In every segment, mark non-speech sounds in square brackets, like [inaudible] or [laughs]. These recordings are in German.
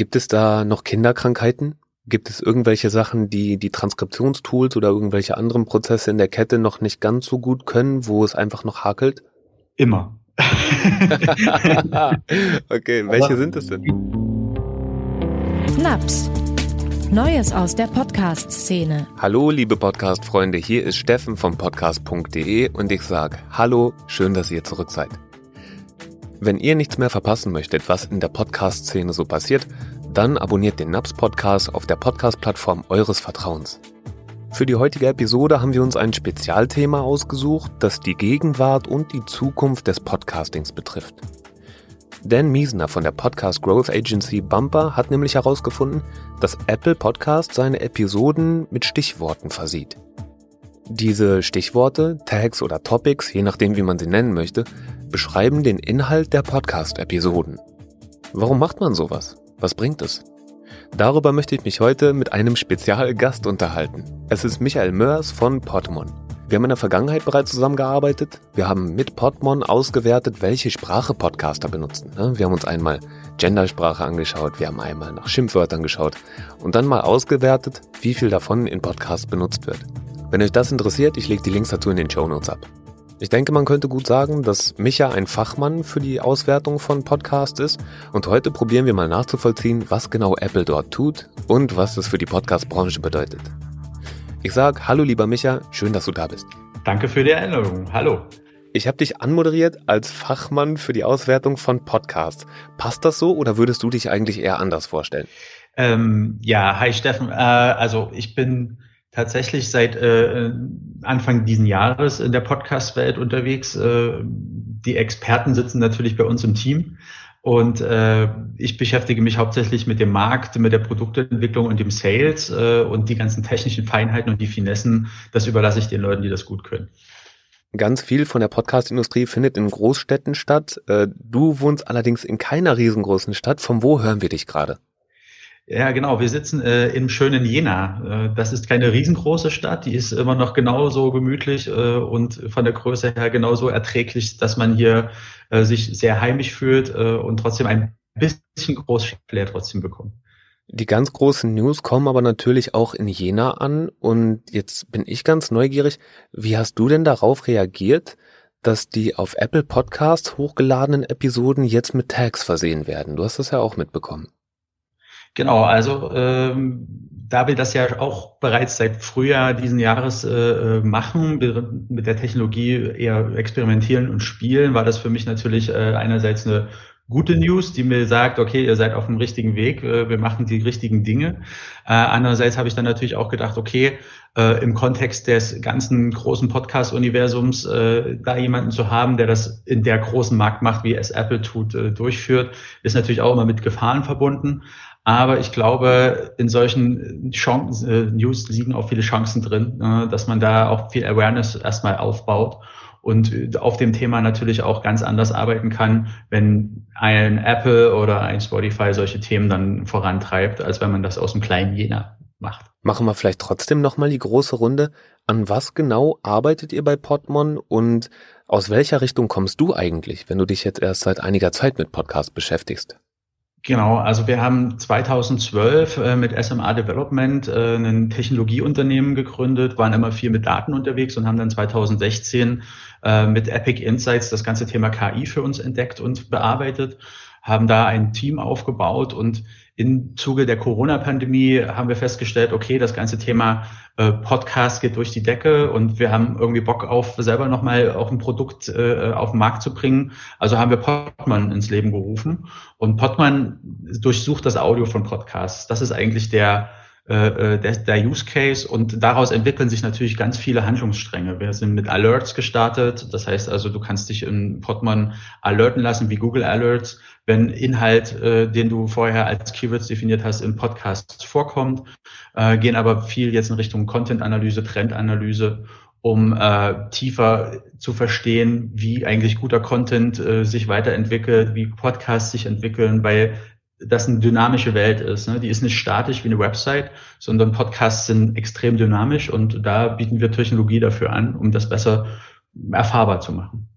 Gibt es da noch Kinderkrankheiten? Gibt es irgendwelche Sachen, die die Transkriptionstools oder irgendwelche anderen Prozesse in der Kette noch nicht ganz so gut können, wo es einfach noch hakelt? Immer. [laughs] okay, welche sind es denn? Naps. Neues aus der Podcast-Szene. Hallo, liebe Podcast-Freunde, hier ist Steffen vom Podcast.de und ich sage Hallo, schön, dass ihr zurück seid. Wenn ihr nichts mehr verpassen möchtet, was in der Podcast-Szene so passiert, dann abonniert den Naps Podcast auf der Podcast-Plattform eures Vertrauens. Für die heutige Episode haben wir uns ein Spezialthema ausgesucht, das die Gegenwart und die Zukunft des Podcastings betrifft. Dan Miesner von der Podcast Growth Agency Bumper hat nämlich herausgefunden, dass Apple Podcast seine Episoden mit Stichworten versieht. Diese Stichworte, Tags oder Topics, je nachdem wie man sie nennen möchte, beschreiben den Inhalt der Podcast-Episoden. Warum macht man sowas? Was bringt es? Darüber möchte ich mich heute mit einem Spezialgast unterhalten. Es ist Michael Mörs von Podmon. Wir haben in der Vergangenheit bereits zusammengearbeitet. Wir haben mit Podmon ausgewertet, welche Sprache Podcaster benutzen. Ne? Wir haben uns einmal Gendersprache angeschaut, wir haben einmal nach Schimpfwörtern geschaut und dann mal ausgewertet, wie viel davon in Podcasts benutzt wird. Wenn euch das interessiert, ich lege die Links dazu in den Show Notes ab. Ich denke, man könnte gut sagen, dass Micha ein Fachmann für die Auswertung von Podcasts ist und heute probieren wir mal nachzuvollziehen, was genau Apple dort tut und was das für die Podcast-Branche bedeutet. Ich sag Hallo lieber Micha, schön, dass du da bist. Danke für die Erinnerung. Hallo. Ich habe dich anmoderiert als Fachmann für die Auswertung von Podcasts. Passt das so oder würdest du dich eigentlich eher anders vorstellen? Ähm, ja, hi Steffen. Äh, also ich bin tatsächlich seit äh, Anfang diesen Jahres in der Podcast-Welt unterwegs. Äh, die Experten sitzen natürlich bei uns im Team. Und äh, ich beschäftige mich hauptsächlich mit dem Markt, mit der Produktentwicklung und dem Sales äh, und die ganzen technischen Feinheiten und die Finessen, das überlasse ich den Leuten, die das gut können. Ganz viel von der Podcast-Industrie findet in Großstädten statt. Äh, du wohnst allerdings in keiner riesengroßen Stadt. Von wo hören wir dich gerade? Ja, genau. Wir sitzen äh, im schönen Jena. Äh, das ist keine riesengroße Stadt. Die ist immer noch genauso gemütlich äh, und von der Größe her genauso erträglich, dass man hier äh, sich sehr heimisch fühlt äh, und trotzdem ein bisschen Großflair trotzdem bekommt. Die ganz großen News kommen aber natürlich auch in Jena an. Und jetzt bin ich ganz neugierig. Wie hast du denn darauf reagiert, dass die auf Apple Podcasts hochgeladenen Episoden jetzt mit Tags versehen werden? Du hast das ja auch mitbekommen. Genau, also ähm, da wir das ja auch bereits seit Frühjahr diesen Jahres äh, äh machen, mit der Technologie eher experimentieren und spielen, war das für mich natürlich äh, einerseits eine gute News, die mir sagt, okay, ihr seid auf dem richtigen Weg, äh, wir machen die richtigen Dinge. Äh, andererseits habe ich dann natürlich auch gedacht, okay, äh, im Kontext des ganzen großen Podcast-Universums äh, da jemanden zu haben, der das in der großen Marktmacht, wie es Apple tut, äh, durchführt, ist natürlich auch immer mit Gefahren verbunden. Aber ich glaube, in solchen Chancen, äh, News liegen auch viele Chancen drin, äh, dass man da auch viel Awareness erstmal aufbaut und auf dem Thema natürlich auch ganz anders arbeiten kann, wenn ein Apple oder ein Spotify solche Themen dann vorantreibt, als wenn man das aus dem kleinen Jena macht. Machen wir vielleicht trotzdem nochmal die große Runde. An was genau arbeitet ihr bei Podmon und aus welcher Richtung kommst du eigentlich, wenn du dich jetzt erst seit einiger Zeit mit Podcasts beschäftigst? Genau, also wir haben 2012 äh, mit SMA Development äh, ein Technologieunternehmen gegründet, waren immer viel mit Daten unterwegs und haben dann 2016 äh, mit Epic Insights das ganze Thema KI für uns entdeckt und bearbeitet, haben da ein Team aufgebaut und im Zuge der Corona-Pandemie haben wir festgestellt, okay, das ganze Thema äh, Podcast geht durch die Decke und wir haben irgendwie Bock auf, selber nochmal auch ein Produkt äh, auf den Markt zu bringen. Also haben wir Podman ins Leben gerufen und Podman durchsucht das Audio von Podcasts. Das ist eigentlich der, äh, äh, der, der Use Case. Und daraus entwickeln sich natürlich ganz viele Handlungsstränge. Wir sind mit Alerts gestartet, das heißt also, du kannst dich in Podman alerten lassen wie Google Alerts, wenn Inhalt, äh, den du vorher als Keywords definiert hast, in Podcasts vorkommt, äh, gehen aber viel jetzt in Richtung Content-Analyse, Trendanalyse um äh, tiefer zu verstehen, wie eigentlich guter Content äh, sich weiterentwickelt, wie Podcasts sich entwickeln, weil das eine dynamische Welt ist. Ne? Die ist nicht statisch wie eine Website, sondern Podcasts sind extrem dynamisch und da bieten wir Technologie dafür an, um das besser erfahrbar zu machen.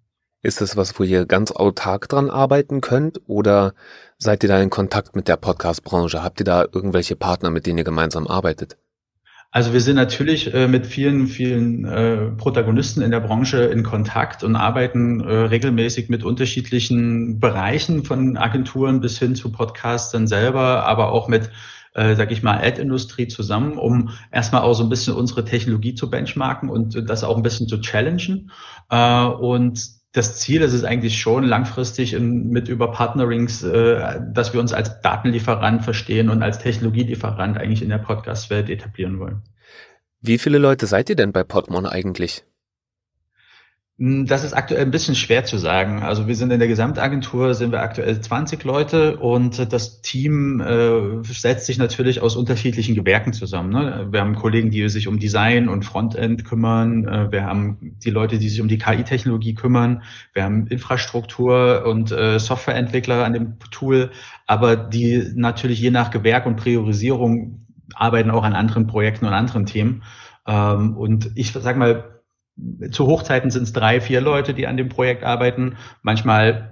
Ist das was, wo ihr ganz autark dran arbeiten könnt oder seid ihr da in Kontakt mit der Podcast-Branche? Habt ihr da irgendwelche Partner, mit denen ihr gemeinsam arbeitet? Also wir sind natürlich äh, mit vielen, vielen äh, Protagonisten in der Branche in Kontakt und arbeiten äh, regelmäßig mit unterschiedlichen Bereichen von Agenturen bis hin zu Podcastern selber, aber auch mit äh, sag ich mal, Ad-Industrie zusammen, um erstmal auch so ein bisschen unsere Technologie zu benchmarken und das auch ein bisschen zu challengen. Äh, und das Ziel ist es eigentlich schon langfristig mit über Partnerings, äh, dass wir uns als Datenlieferant verstehen und als Technologielieferant eigentlich in der Podcast-Welt etablieren wollen. Wie viele Leute seid ihr denn bei Podmon eigentlich? Hm, das ist aktuell ein bisschen schwer zu sagen. Also wir sind in der Gesamtagentur, sind wir aktuell 20 Leute und das Team äh, setzt sich natürlich aus unterschiedlichen Gewerken zusammen. Ne? Wir haben Kollegen, die sich um Design und Frontend kümmern. Äh, wir haben die Leute, die sich um die KI-Technologie kümmern. Wir haben Infrastruktur und äh, Softwareentwickler an dem Tool, aber die natürlich je nach Gewerk und Priorisierung arbeiten auch an anderen Projekten und anderen Themen. Ähm, und ich sag mal, zu Hochzeiten sind es drei, vier Leute, die an dem Projekt arbeiten. Manchmal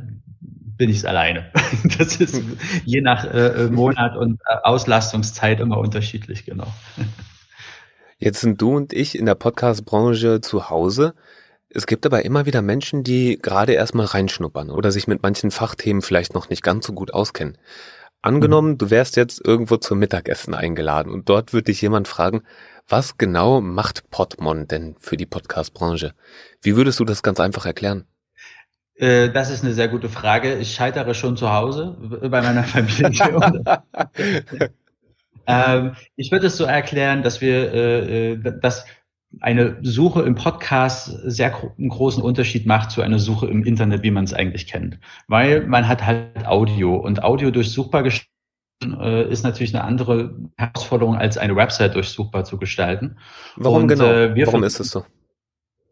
bin ich es alleine. [laughs] Das ist je nach äh, Monat und äh, Auslastungszeit immer unterschiedlich, genau. Jetzt sind du und ich in der Podcast-Branche zu Hause. Es gibt aber immer wieder Menschen, die gerade erstmal reinschnuppern oder sich mit manchen Fachthemen vielleicht noch nicht ganz so gut auskennen. Angenommen, mhm. du wärst jetzt irgendwo zum Mittagessen eingeladen und dort würde dich jemand fragen, was genau macht Podmon denn für die Podcast-Branche? Wie würdest du das ganz einfach erklären? Äh, das ist eine sehr gute Frage. Ich scheitere schon zu Hause bei meiner [laughs] Familie. [laughs] ähm, ich würde es so erklären, dass wir, äh, äh dass eine Suche im Podcast sehr einen großen Unterschied macht zu einer Suche im Internet, wie man es eigentlich kennt. Weil man hat halt Audio und Audio durchsuchbar gestellt äh, ist natürlich eine andere Herausforderung, als eine Website durchsuchbar zu gestalten. Warum und, genau? Äh, Warum ist es so?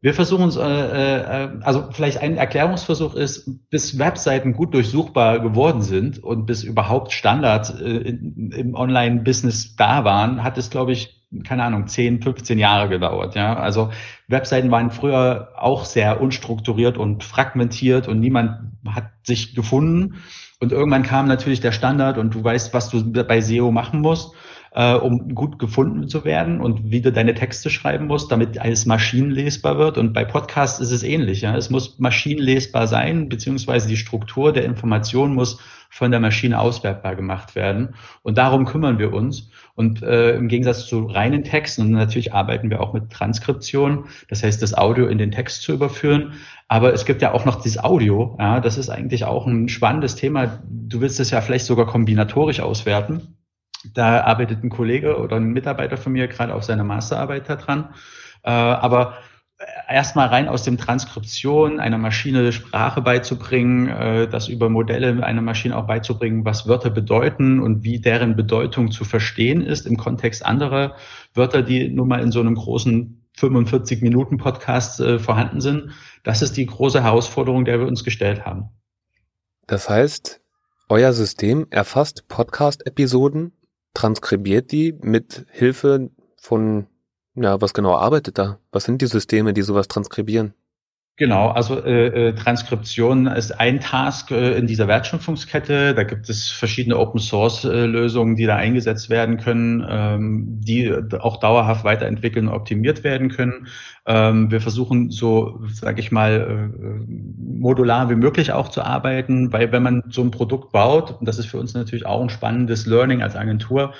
Wir versuchen uns, äh, äh, also vielleicht ein Erklärungsversuch ist, bis Webseiten gut durchsuchbar geworden sind und bis überhaupt Standards äh, im Online-Business da waren, hat es, glaube ich, keine Ahnung, 10, 15 Jahre gedauert. Ja, also Webseiten waren früher auch sehr unstrukturiert und fragmentiert und niemand hat sich gefunden. Und irgendwann kam natürlich der Standard und du weißt, was du bei SEO machen musst, äh, um gut gefunden zu werden und wie du deine Texte schreiben musst, damit alles maschinenlesbar wird. Und bei Podcasts ist es ähnlich. Ja? Es muss maschinenlesbar sein, beziehungsweise die Struktur der Information muss von der Maschine auswertbar gemacht werden. Und darum kümmern wir uns. Und äh, im Gegensatz zu reinen Texten, und natürlich arbeiten wir auch mit Transkription, das heißt, das Audio in den Text zu überführen. Aber es gibt ja auch noch dieses Audio. Ja, das ist eigentlich auch ein spannendes Thema. Du willst es ja vielleicht sogar kombinatorisch auswerten. Da arbeitet ein Kollege oder ein Mitarbeiter von mir gerade auf seiner Masterarbeit daran. Äh, aber erstmal rein aus dem Transkription einer Maschine Sprache beizubringen, äh, das über Modelle einer Maschine auch beizubringen, was Wörter bedeuten und wie deren Bedeutung zu verstehen ist im Kontext anderer Wörter, die nun mal in so einem großen 45 Minuten Podcast äh, vorhanden sind. Das ist die große Herausforderung, der wir uns gestellt haben. Das heißt, euer System erfasst Podcast-Episoden, transkribiert die mit Hilfe von ja, was genau arbeitet da? Was sind die Systeme, die sowas transkribieren? Genau, also äh, äh, Transkription ist ein Task äh, in dieser Wertschöpfungskette. Da gibt es verschiedene Open Source äh, die da eingesetzt werden können, ähm, die auch dauerhaft weiterentwickeln und optimiert werden können. Ähm, wir versuchen so, sage ich mal, äh, modular wie möglich auch zu arbeiten, weil wenn man so ein Produkt baut, und das ist für uns natürlich auch ein spannendes Learning als Agentur,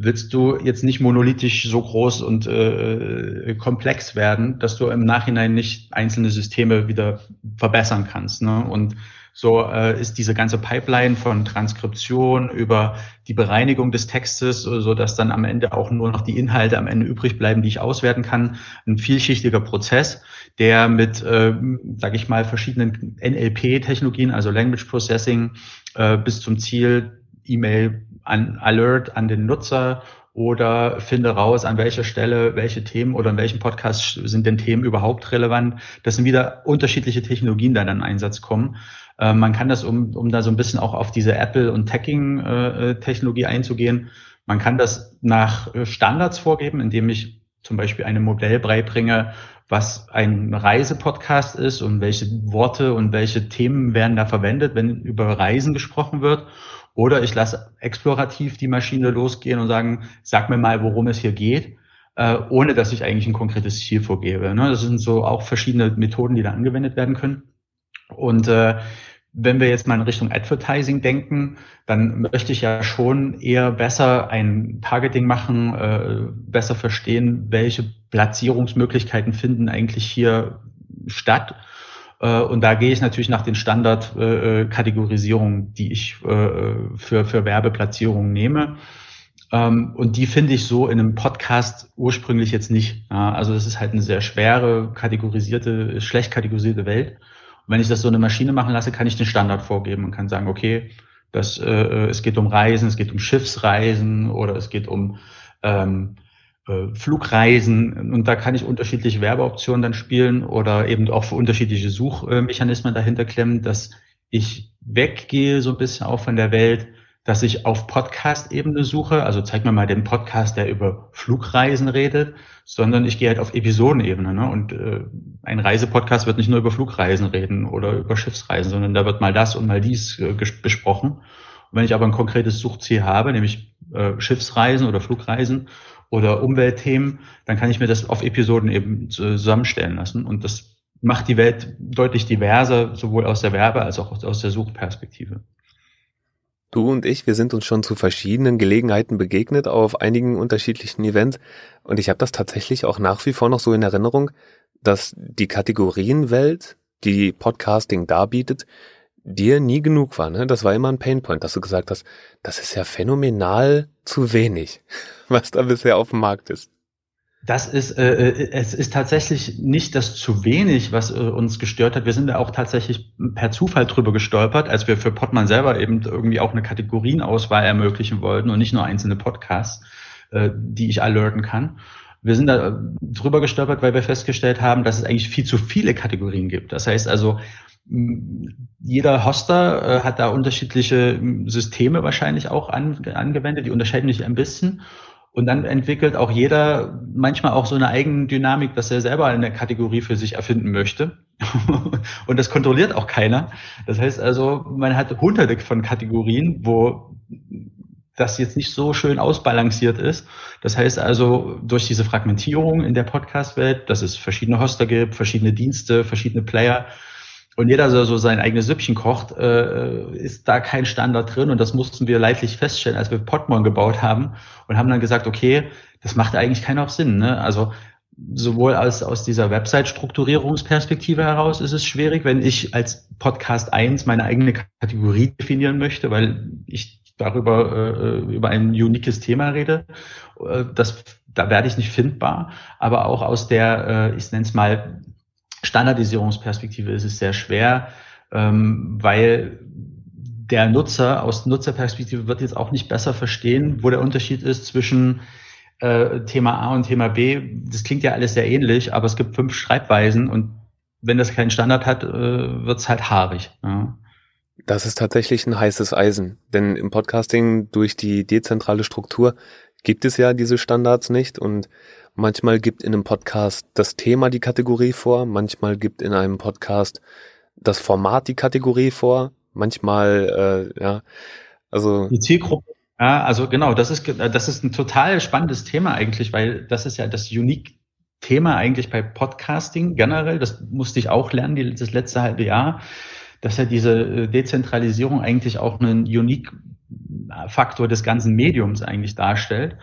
willst du jetzt nicht monolithisch so groß und äh, komplex werden, dass du im Nachhinein nicht einzelne Systeme wieder verbessern kannst. Ne? Und so äh, ist diese ganze Pipeline von Transkription über die Bereinigung des Textes, so dass dann am Ende auch nur noch die Inhalte am Ende übrig bleiben, die ich auswerten kann, ein vielschichtiger Prozess, der mit, äh, sage ich mal, verschiedenen NLP-Technologien, also Language Processing, äh, bis zum Ziel E-Mail an Alert an den Nutzer oder finde raus, an welcher Stelle welche Themen oder in welchem Podcast sind denn Themen überhaupt relevant. Das sind wieder unterschiedliche Technologien, die dann in Einsatz kommen. Äh, man kann das, um, um da so ein bisschen auch auf diese Apple- und Tagging-Technologie einzugehen, man kann das nach äh, Standards vorgeben, indem ich zum Beispiel einem Modell beibringe, was ein Reisepodcast ist und welche Worte und welche Themen werden da verwendet, wenn über Reisen gesprochen wird. Oder ich lasse explorativ die Maschine losgehen und sagen, sag mir mal, worum es hier geht, äh, ohne dass ich eigentlich ein konkretes Ziel vorgebe. Ne? Das sind so auch verschiedene Methoden, die da angewendet werden können. Und äh, wenn wir jetzt mal in Richtung Advertising denken, dann möchte ich ja schon eher besser ein Targeting machen, äh, besser verstehen, welche Platzierungsmöglichkeiten finden eigentlich hier statt. Äh, und da gehe ich natürlich nach den Standardkategorisierungen, die ich äh, für, für Werbeplatzierungen nehme. Ähm, und die finde ich so in einem Podcast ursprünglich jetzt nicht. Also das ist halt eine sehr schwere, kategorisierte, schlecht kategorisierte Welt. Und wenn ich das so eine Maschine machen lasse, kann ich den Standard vorgeben und kann sagen, okay, das, äh, es geht um Reisen, es geht um Schiffsreisen oder es geht um ähm, äh, Flugreisen und da kann ich unterschiedliche Werbeoptionen dann spielen oder eben auch für unterschiedliche Suchmechanismen dahinter klemmen, dass ich weggehe so ein bisschen auch von der Welt, dass ich auf Podcast-Ebene suche, also zeig mir mal den Podcast, der über Flugreisen redet, sondern ich gehe halt auf Episodenebene. Ne? Und äh, ein Reisepodcast wird nicht nur über Flugreisen reden oder über Schiffsreisen, sondern da wird mal das und mal dies äh, besprochen. Und wenn ich aber ein konkretes Suchziel habe, nämlich äh, Schiffsreisen oder Flugreisen oder Umweltthemen, dann kann ich mir das auf Episoden eben zusammenstellen lassen. Und das macht die Welt deutlich diverser, sowohl aus der Werbe- als auch aus der Suchperspektive. Du und ich, wir sind uns schon zu verschiedenen Gelegenheiten begegnet auf einigen unterschiedlichen Events und ich habe das tatsächlich auch nach wie vor noch so in Erinnerung, dass die Kategorienwelt, die Podcasting darbietet, dir nie genug war. Ne? Das war immer ein Painpoint, dass du gesagt hast, das ist ja phänomenal zu wenig, [laughs] was da bisher auf dem Markt ist. Das ist, äh, äh, es ist tatsächlich nicht das zu wenig, was äh, uns gestört hat. Wir sind da auch tatsächlich per Zufall drüber gestolpert, als wir für Podman selber eben irgendwie auch eine Kategorienauswahl ermöglichen wollten und nicht nur einzelne Podcasts, äh, die ich alerten kann. Wir sind da äh, drüber gestolpert, weil wir festgestellt haben, dass es eigentlich viel zu viele Kategorien gibt. Das heißt also, jeder Hoster äh, hat da unterschiedliche Systeme wahrscheinlich auch an, angewendet, die unterscheiden sich ein bisschen. Und dann entwickelt auch jeder manchmal auch so eine eigene Dynamik, dass er selber eine Kategorie für sich erfinden möchte. [laughs] und das kontrolliert auch keiner. Das heißt also, man hat hunderte von Kategorien, wo das jetzt nicht so schön ausbalanciert ist. Das heißt also, durch diese Fragmentierung in der Podcast-Welt, dass es verschiedene Hoster gibt, verschiedene Dienste, verschiedene Player, und jeder so, sein eigenes Süppchen kocht, äh, ist da kein Standard drin. Und das mussten wir leidlich feststellen, als wir Podmon gebaut haben und haben dann gesagt, okay, das macht eigentlich keinen auch Sinn. Ne? Also sowohl aus, aus dieser Website-Strukturierungsperspektive heraus ist es schwierig, wenn ich als Podcast 1 meine eigene Kategorie definieren möchte, weil ich darüber äh, über ein uniques Thema rede. Äh, das, da werde ich nicht findbar. Aber auch aus der, äh, ich nenne es mal, Standardisierungsperspektive ist es sehr schwer, ähm, weil der Nutzer aus Nutzerperspektive wird jetzt auch nicht besser verstehen, wo der Unterschied ist zwischen äh, Thema A und Thema B. Das klingt ja alles sehr ähnlich, aber es gibt fünf Schreibweisen und wenn das keinen Standard hat, äh, wird es halt haarig. Das ist tatsächlich ein heißes Eisen, denn im Podcasting durch die dezentrale Struktur gibt es ja diese Standards nicht und Manchmal gibt in einem Podcast das Thema die Kategorie vor, manchmal gibt in einem Podcast das Format die Kategorie vor, manchmal, äh, ja, also. Die Zielgruppe. Ja, also genau, das ist, das ist ein total spannendes Thema eigentlich, weil das ist ja das Unique Thema eigentlich bei Podcasting generell. Das musste ich auch lernen, das letzte halbe Jahr, dass ja diese äh, Dezentralisierung eigentlich auch einen Unique Faktor des ganzen Mediums eigentlich darstellt.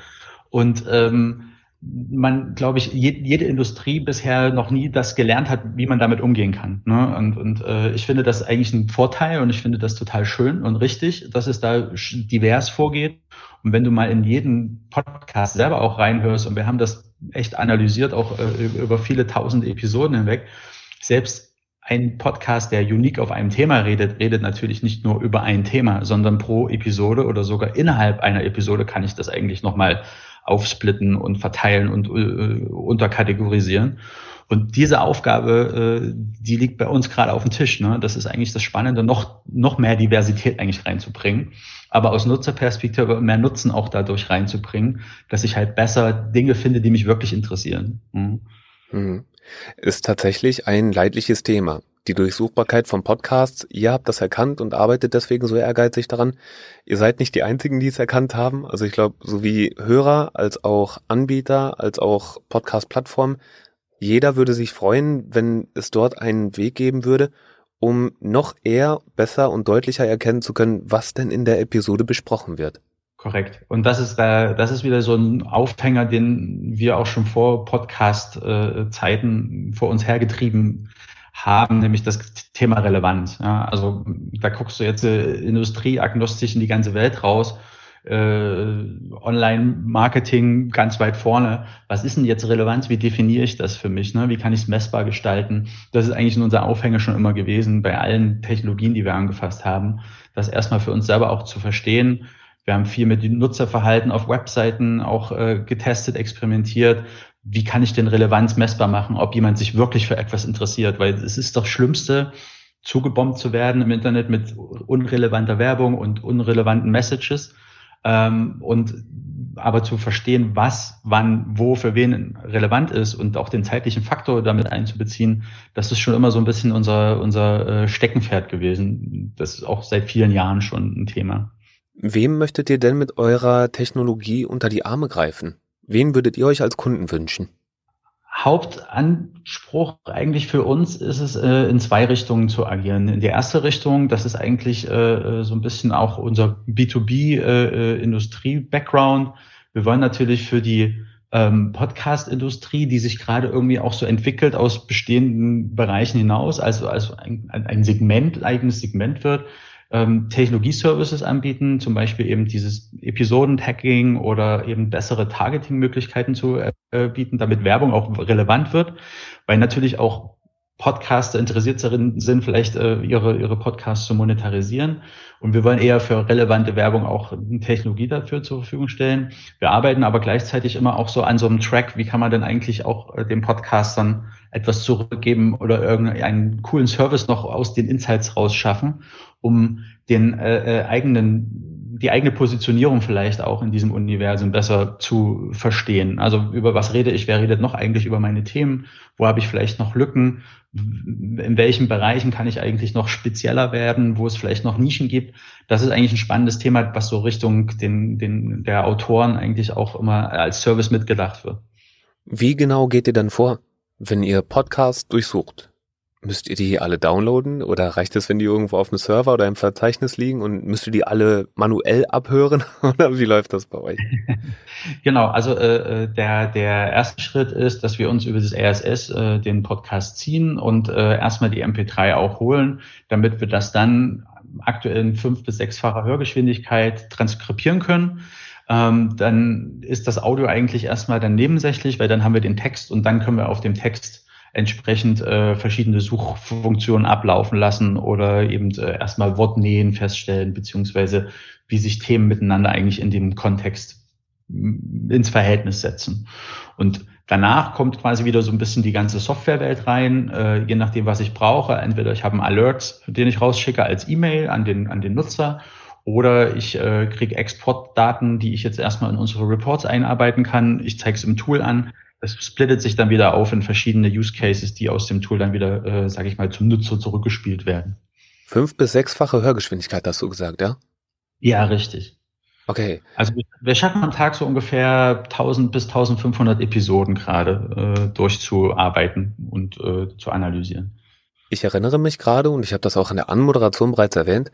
Und ähm, man, glaube ich, je, jede Industrie bisher noch nie das gelernt hat, wie man damit umgehen kann. Ne? Und, und äh, ich finde das eigentlich ein Vorteil und ich finde das total schön und richtig, dass es da divers vorgeht. Und wenn du mal in jeden Podcast selber auch reinhörst, und wir haben das echt analysiert, auch äh, über viele tausende Episoden hinweg, selbst ein Podcast, der unique auf einem Thema redet, redet natürlich nicht nur über ein Thema, sondern pro Episode oder sogar innerhalb einer Episode kann ich das eigentlich nochmal aufsplitten und verteilen und äh, unterkategorisieren. Und diese Aufgabe, äh, die liegt bei uns gerade auf dem Tisch. Ne? Das ist eigentlich das Spannende, noch, noch mehr Diversität eigentlich reinzubringen. Aber aus Nutzerperspektive mehr Nutzen auch dadurch reinzubringen, dass ich halt besser Dinge finde, die mich wirklich interessieren. Mhm. Ist tatsächlich ein leidliches Thema. Die Durchsuchbarkeit von Podcasts. Ihr habt das erkannt und arbeitet deswegen so ehrgeizig daran. Ihr seid nicht die einzigen, die es erkannt haben. Also ich glaube, sowie Hörer als auch Anbieter, als auch Podcast-Plattformen, jeder würde sich freuen, wenn es dort einen Weg geben würde, um noch eher, besser und deutlicher erkennen zu können, was denn in der Episode besprochen wird. Korrekt. Und das ist, äh, das ist wieder so ein Aufhänger, den wir auch schon vor Podcast-Zeiten vor uns hergetrieben haben, nämlich das Thema Relevanz. Ja, also da guckst du jetzt äh, industrieagnostisch in die ganze Welt raus, äh, Online-Marketing ganz weit vorne. Was ist denn jetzt Relevanz? Wie definiere ich das für mich? Ne? Wie kann ich es messbar gestalten? Das ist eigentlich unser Aufhänger schon immer gewesen bei allen Technologien, die wir angefasst haben, das erstmal für uns selber auch zu verstehen wir haben viel mit dem Nutzerverhalten auf Webseiten auch äh, getestet, experimentiert. Wie kann ich denn Relevanz messbar machen, ob jemand sich wirklich für etwas interessiert? Weil es ist doch Schlimmste, zugebombt zu werden im Internet mit unrelevanter Werbung und unrelevanten Messages. Ähm, und aber zu verstehen, was, wann, wo für wen relevant ist und auch den zeitlichen Faktor damit einzubeziehen, das ist schon immer so ein bisschen unser, unser äh, Steckenpferd gewesen. Das ist auch seit vielen Jahren schon ein Thema. Wem möchtet ihr denn mit eurer Technologie unter die Arme greifen? Wen würdet ihr euch als Kunden wünschen? Hauptanspruch eigentlich für uns ist es, äh, in zwei Richtungen zu agieren. In die erste Richtung, das ist eigentlich äh, so ein bisschen auch unser B2B-Industrie-Background. Äh, Wir wollen natürlich für die ähm, Podcast-Industrie, die sich gerade irgendwie auch so entwickelt aus bestehenden Bereichen hinaus, also, also ein, ein Segment, eigenes Segment wird, ähm, Technologieservices anbieten, zum Beispiel eben dieses Episoden-Tagging oder eben bessere Targeting-Möglichkeiten zu äh, bieten, damit Werbung auch relevant wird, weil natürlich auch Podcaster interessiert sind, vielleicht äh, ihre, ihre Podcasts zu monetarisieren. Und wir wollen eher für relevante Werbung auch Technologie dafür zur Verfügung stellen. Wir arbeiten aber gleichzeitig immer auch so an so einem Track, wie kann man denn eigentlich auch äh, den Podcastern etwas zurückgeben oder irgendeinen coolen Service noch aus den Insights rausschaffen, um den äh, äh, eigenen, die eigene Positionierung vielleicht auch in diesem Universum besser zu verstehen. Also über was rede ich, wer redet noch eigentlich über meine Themen, wo habe ich vielleicht noch Lücken, in welchen Bereichen kann ich eigentlich noch spezieller werden, wo es vielleicht noch Nischen gibt. Das ist eigentlich ein spannendes Thema, was so Richtung den, den, der Autoren eigentlich auch immer als Service mitgedacht wird. Wie genau geht ihr dann vor? Wenn ihr Podcasts durchsucht, müsst ihr die alle downloaden oder reicht es, wenn die irgendwo auf dem Server oder im Verzeichnis liegen und müsst ihr die alle manuell abhören [laughs] oder wie läuft das bei euch? [laughs] genau, also äh, äh, der, der erste Schritt ist, dass wir uns über das RSS äh, den Podcast ziehen und äh, erstmal die MP3 auch holen, damit wir das dann aktuell in fünf- bis sechsfacher Hörgeschwindigkeit transkribieren können ähm, dann ist das Audio eigentlich erstmal dann nebensächlich, weil dann haben wir den Text und dann können wir auf dem Text entsprechend äh, verschiedene Suchfunktionen ablaufen lassen oder eben äh, erstmal Wortnähen feststellen, beziehungsweise wie sich Themen miteinander eigentlich in dem Kontext ins Verhältnis setzen. Und danach kommt quasi wieder so ein bisschen die ganze Softwarewelt rein, äh, je nachdem, was ich brauche. Entweder ich habe einen Alert, den ich rausschicke als E-Mail an den, an den Nutzer oder ich äh, kriege Exportdaten, die ich jetzt erstmal in unsere Reports einarbeiten kann. Ich zeige es im Tool an. Das splittet sich dann wieder auf in verschiedene Use Cases, die aus dem Tool dann wieder, äh, sage ich mal, zum Nutzer zurückgespielt werden. Fünf- bis sechsfache Hörgeschwindigkeit hast du gesagt, ja? Ja, richtig. Okay. Also wir schaffen am Tag so ungefähr 1000 bis 1500 Episoden gerade äh, durchzuarbeiten und äh, zu analysieren. Ich erinnere mich gerade, und ich habe das auch in der Anmoderation bereits erwähnt,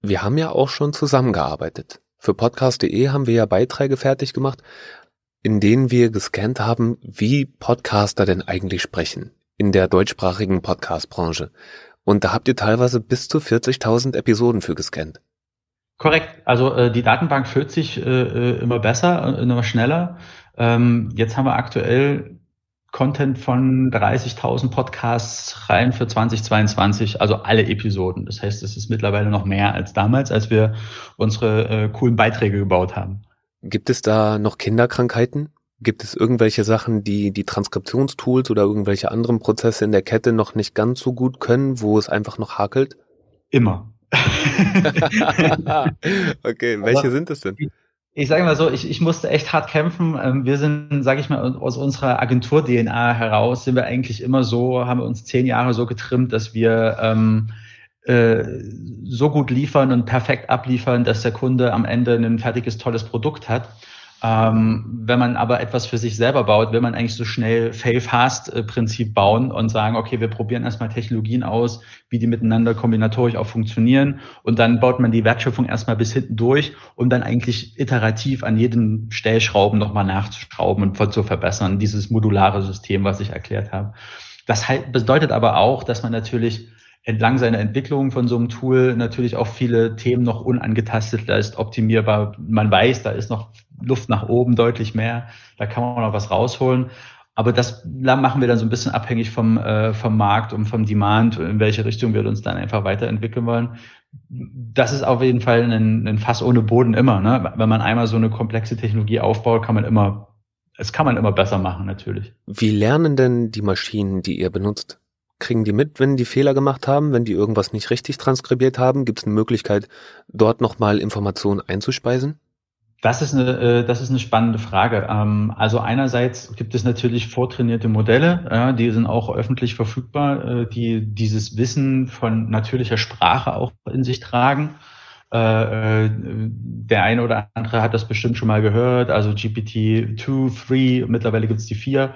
wir haben ja auch schon zusammengearbeitet. Für podcast.de haben wir ja Beiträge fertig gemacht, in denen wir gescannt haben, wie Podcaster denn eigentlich sprechen in der deutschsprachigen Podcast-Branche. Und da habt ihr teilweise bis zu 40.000 Episoden für gescannt. Korrekt. Also äh, die Datenbank füllt sich äh, äh immer besser, äh, immer schneller. Ähm, jetzt haben wir aktuell Content von 30.000 Podcasts rein für 2022, also alle Episoden. Das heißt, es ist mittlerweile noch mehr als damals, als wir unsere äh, coolen Beiträge gebaut haben. Gibt es da noch Kinderkrankheiten? Gibt es irgendwelche Sachen, die die Transkriptionstools oder irgendwelche anderen Prozesse in der Kette noch nicht ganz so gut können, wo es einfach noch hakelt? Immer. [laughs] okay, welche Aber sind es denn? Ich sage mal so, ich, ich musste echt hart kämpfen. Ähm, wir sind, sage ich mal, aus unserer Agentur-DNA heraus sind wir eigentlich immer so, haben wir uns zehn Jahre so getrimmt, dass wir ähm, äh, so gut liefern und perfekt abliefern, dass der Kunde am Ende ein fertiges, tolles Produkt hat. Ähm, wenn man aber etwas für sich selber baut, will man eigentlich so schnell Fail-Fast-Prinzip bauen und sagen, okay, wir probieren erstmal Technologien aus, wie die miteinander kombinatorisch auch funktionieren und dann baut man die Wertschöpfung erstmal bis hinten durch, um dann eigentlich iterativ an jedem Stellschrauben nochmal nachzuschrauben und zu verbessern, dieses modulare System, was ich erklärt habe. Das bedeutet aber auch, dass man natürlich entlang seiner Entwicklung von so einem Tool natürlich auch viele Themen noch unangetastet ist, optimierbar. Man weiß, da ist noch Luft nach oben deutlich mehr. Da kann man noch was rausholen. Aber das machen wir dann so ein bisschen abhängig vom, äh, vom Markt und vom Demand, in welche Richtung wir uns dann einfach weiterentwickeln wollen. Das ist auf jeden Fall ein, ein Fass ohne Boden immer. Ne? Wenn man einmal so eine komplexe Technologie aufbaut, kann man immer, es kann man immer besser machen, natürlich. Wie lernen denn die Maschinen, die ihr benutzt? Kriegen die mit, wenn die Fehler gemacht haben, wenn die irgendwas nicht richtig transkribiert haben? Gibt es eine Möglichkeit, dort nochmal Informationen einzuspeisen? Das ist eine, äh, das ist eine spannende Frage. Ähm, also einerseits gibt es natürlich vortrainierte Modelle, die sind auch öffentlich verfügbar, äh, die dieses Wissen von natürlicher Sprache auch in sich tragen. Äh, der eine oder andere hat das bestimmt schon mal gehört, also GPT 2, 3, mittlerweile gibt es die 4.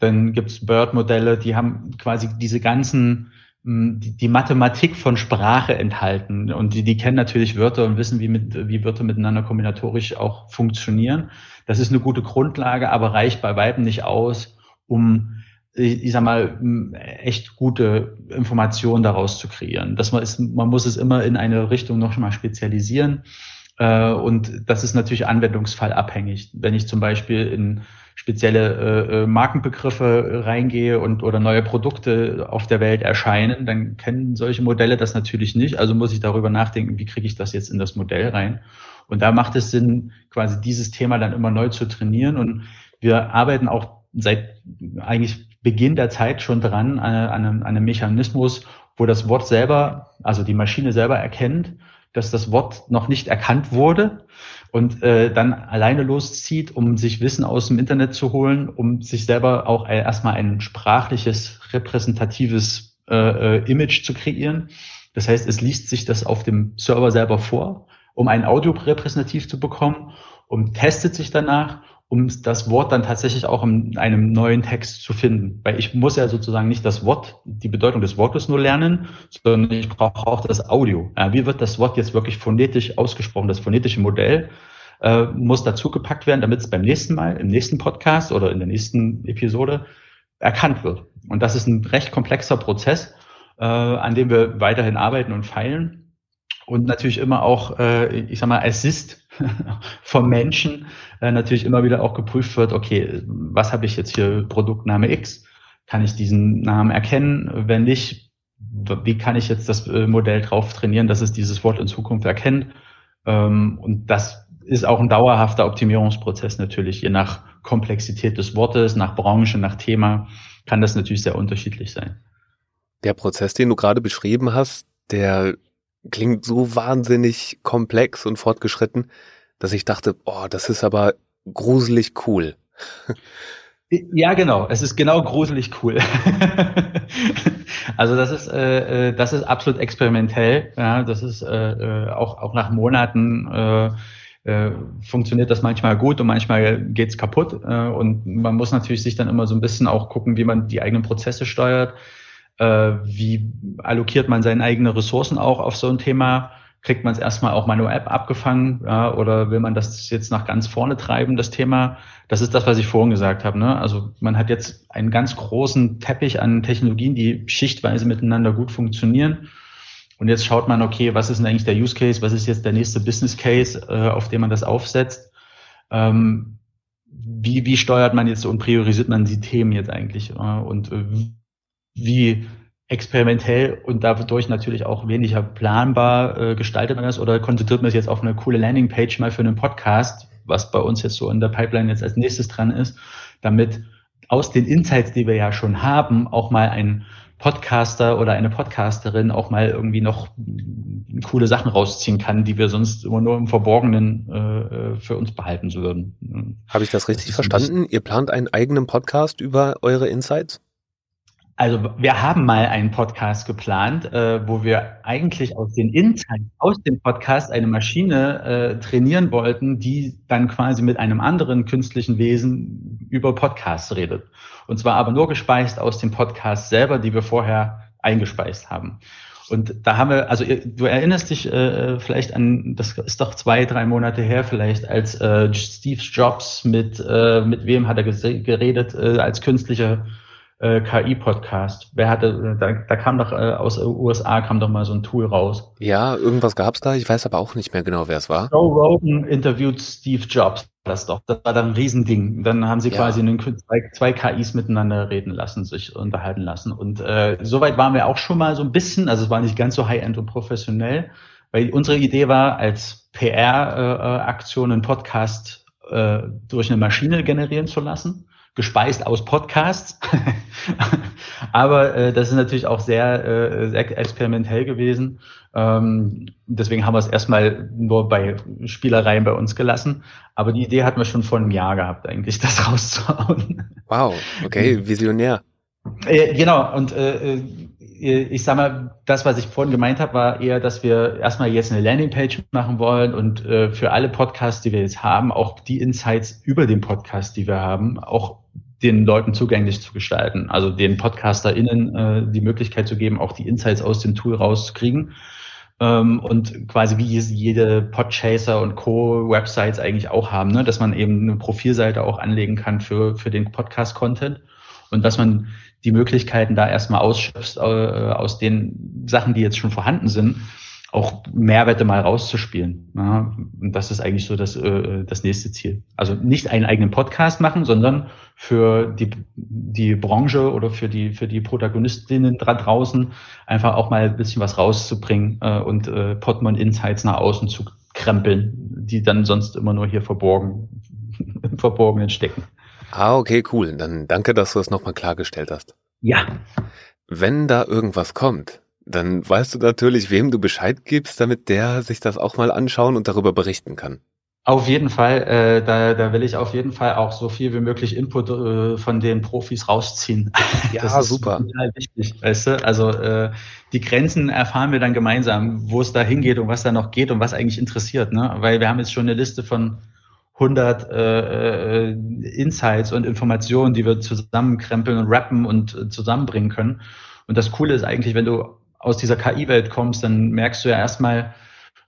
Dann gibt es Bird-Modelle, die haben quasi diese ganzen die, die Mathematik von Sprache enthalten und die, die kennen natürlich Wörter und wissen, wie, mit, wie Wörter miteinander kombinatorisch auch funktionieren. Das ist eine gute Grundlage, aber reicht bei Weitem nicht aus, um ich, sag mal, echt gute Informationen daraus zu kreieren. Das man, ist, man muss es immer in eine Richtung noch mal spezialisieren. Äh, und das ist natürlich anwendungsfallabhängig. Wenn ich zum Beispiel in spezielle äh, äh, Markenbegriffe reingehe und oder neue Produkte auf der Welt erscheinen, dann kennen solche Modelle das natürlich nicht. Also muss ich darüber nachdenken, wie kriege ich das jetzt in das Modell rein. Und da macht es Sinn, quasi dieses Thema dann immer neu zu trainieren. Und wir arbeiten auch seit eigentlich Beginn der Zeit schon dran an, an, einem, an einem Mechanismus, wo das Wort selber, also die Maschine selber erkennt, dass das Wort noch nicht erkannt wurde und äh, dann alleine loszieht, um sich Wissen aus dem Internet zu holen, um sich selber auch erstmal ein sprachliches, repräsentatives äh, äh, Image zu kreieren. Das heißt, es liest sich das auf dem Server selber vor, um ein Audio repräsentativ zu bekommen und testet sich danach um das Wort dann tatsächlich auch in einem neuen Text zu finden. Weil ich muss ja sozusagen nicht das Wort, die Bedeutung des Wortes nur lernen, sondern ich brauche auch das Audio. Wie wird das Wort jetzt wirklich phonetisch ausgesprochen? Das phonetische Modell äh, muss dazu gepackt werden, damit es beim nächsten Mal, im nächsten Podcast oder in der nächsten Episode erkannt wird. Und das ist ein recht komplexer Prozess, äh, an dem wir weiterhin arbeiten und feilen. Und natürlich immer auch, äh, ich sag mal, Assist vom Menschen äh, natürlich immer wieder auch geprüft wird, okay, was habe ich jetzt hier Produktname X? Kann ich diesen Namen erkennen? Wenn nicht, wie kann ich jetzt das äh, Modell drauf trainieren, dass es dieses Wort in Zukunft erkennt? Ähm, und das ist auch ein dauerhafter Optimierungsprozess natürlich, je nach Komplexität des Wortes, nach Branche, nach Thema, kann das natürlich sehr unterschiedlich sein. Der Prozess, den du gerade beschrieben hast, der klingt so wahnsinnig komplex und fortgeschritten, dass ich dachte, oh, das ist aber gruselig cool. Ja, genau. Es ist genau gruselig cool. also das ist äh, äh, das ist absolut experimentell. Ja, das ist äh, äh, auch auch nach Monaten äh, äh, funktioniert das manchmal gut und manchmal geht's kaputt. Äh, und man muss natürlich sich dann immer so ein bisschen auch gucken, wie man die eigenen Prozesse steuert. Äh, wie allokiert man seine eigenen Ressourcen auch auf so ein Thema? Kriegt man es erstmal auch manuell abgefangen ja, oder will man das jetzt nach ganz vorne treiben, das Thema? Das ist das, was ich vorhin gesagt habe. Ne? Also man hat jetzt einen ganz großen Teppich an Technologien, die schichtweise miteinander gut funktionieren. Und jetzt schaut man, okay, was ist denn eigentlich der Use Case? Was ist jetzt der nächste Business Case, äh, auf dem man das aufsetzt? Ähm, wie, wie steuert man jetzt und priorisiert man die Themen jetzt eigentlich? Und äh, wie experimentell und dadurch natürlich auch weniger planbar äh, gestaltet man das oder konzentriert man sich jetzt auf eine coole Landingpage mal für einen Podcast, was bei uns jetzt so in der Pipeline jetzt als nächstes dran ist, damit aus den Insights, die wir ja schon haben, auch mal ein Podcaster oder eine Podcasterin auch mal irgendwie noch coole Sachen rausziehen kann, die wir sonst immer nur im Verborgenen äh, für uns behalten würden. Habe ich das richtig das verstanden? Ihr plant einen eigenen Podcast über eure Insights? Also wir haben mal einen Podcast geplant, äh, wo wir eigentlich aus den Insights aus dem Podcast eine Maschine äh, trainieren wollten, die dann quasi mit einem anderen künstlichen Wesen über Podcasts redet. Und zwar aber nur gespeist aus dem Podcast selber, die wir vorher eingespeist haben. Und da haben wir, also du erinnerst dich äh, vielleicht an, das ist doch zwei, drei Monate her vielleicht, als äh, Steve Jobs mit, äh, mit wem hat er geredet, äh, als künstlicher äh, KI-Podcast. Wer hatte, da, da kam doch äh, aus USA kam doch mal so ein Tool raus. Ja, irgendwas gab's da. Ich weiß aber auch nicht mehr genau, wer es war. Joe Rogan interviewt Steve Jobs. Das doch, das war dann ein Riesending. Dann haben sie ja. quasi einen, zwei, zwei KIs miteinander reden lassen, sich unterhalten lassen. Und äh, soweit waren wir auch schon mal so ein bisschen. Also es war nicht ganz so high-end und professionell, weil unsere Idee war, als PR-Aktion äh, einen Podcast äh, durch eine Maschine generieren zu lassen gespeist aus Podcasts. [laughs] Aber äh, das ist natürlich auch sehr, äh, sehr experimentell gewesen. Ähm, deswegen haben wir es erstmal nur bei Spielereien bei uns gelassen. Aber die Idee hatten wir schon vor einem Jahr gehabt, eigentlich, [laughs] das rauszuhauen. Wow, okay, visionär. Äh, genau, und äh, äh ich sag mal, das, was ich vorhin gemeint habe, war eher, dass wir erstmal jetzt eine Landingpage machen wollen und äh, für alle Podcasts, die wir jetzt haben, auch die Insights über den Podcast, die wir haben, auch den Leuten zugänglich zu gestalten. Also den PodcasterInnen äh, die Möglichkeit zu geben, auch die Insights aus dem Tool rauszukriegen. Ähm, und quasi wie jede Podchaser und Co-Websites eigentlich auch haben, ne? dass man eben eine Profilseite auch anlegen kann für, für den Podcast-Content und dass man die Möglichkeiten da erstmal ausschöpft äh, aus den Sachen, die jetzt schon vorhanden sind, auch Mehrwerte mal rauszuspielen. Ja, und das ist eigentlich so das, äh, das nächste Ziel. Also nicht einen eigenen Podcast machen, sondern für die, die Branche oder für die, für die Protagonistinnen da draußen einfach auch mal ein bisschen was rauszubringen äh, und äh, Podmon Insights nach außen zu krempeln, die dann sonst immer nur hier verborgen, [laughs] im Verborgenen stecken. Ah, okay, cool. Dann danke, dass du es nochmal klargestellt hast. Ja. Wenn da irgendwas kommt, dann weißt du natürlich, wem du Bescheid gibst, damit der sich das auch mal anschauen und darüber berichten kann. Auf jeden Fall, äh, da, da will ich auf jeden Fall auch so viel wie möglich Input äh, von den Profis rausziehen. [laughs] Ja, das ist super. Total wichtig, weißt du? Also äh, die Grenzen erfahren wir dann gemeinsam, wo es da hingeht und was da noch geht und was eigentlich interessiert, ne? Weil wir haben jetzt schon eine Liste von 100 äh, äh, Insights und Informationen, die wir zusammenkrempeln und rappen und äh, zusammenbringen können. Und das Coole ist eigentlich, wenn du aus dieser KI-Welt kommst, dann merkst du ja erstmal,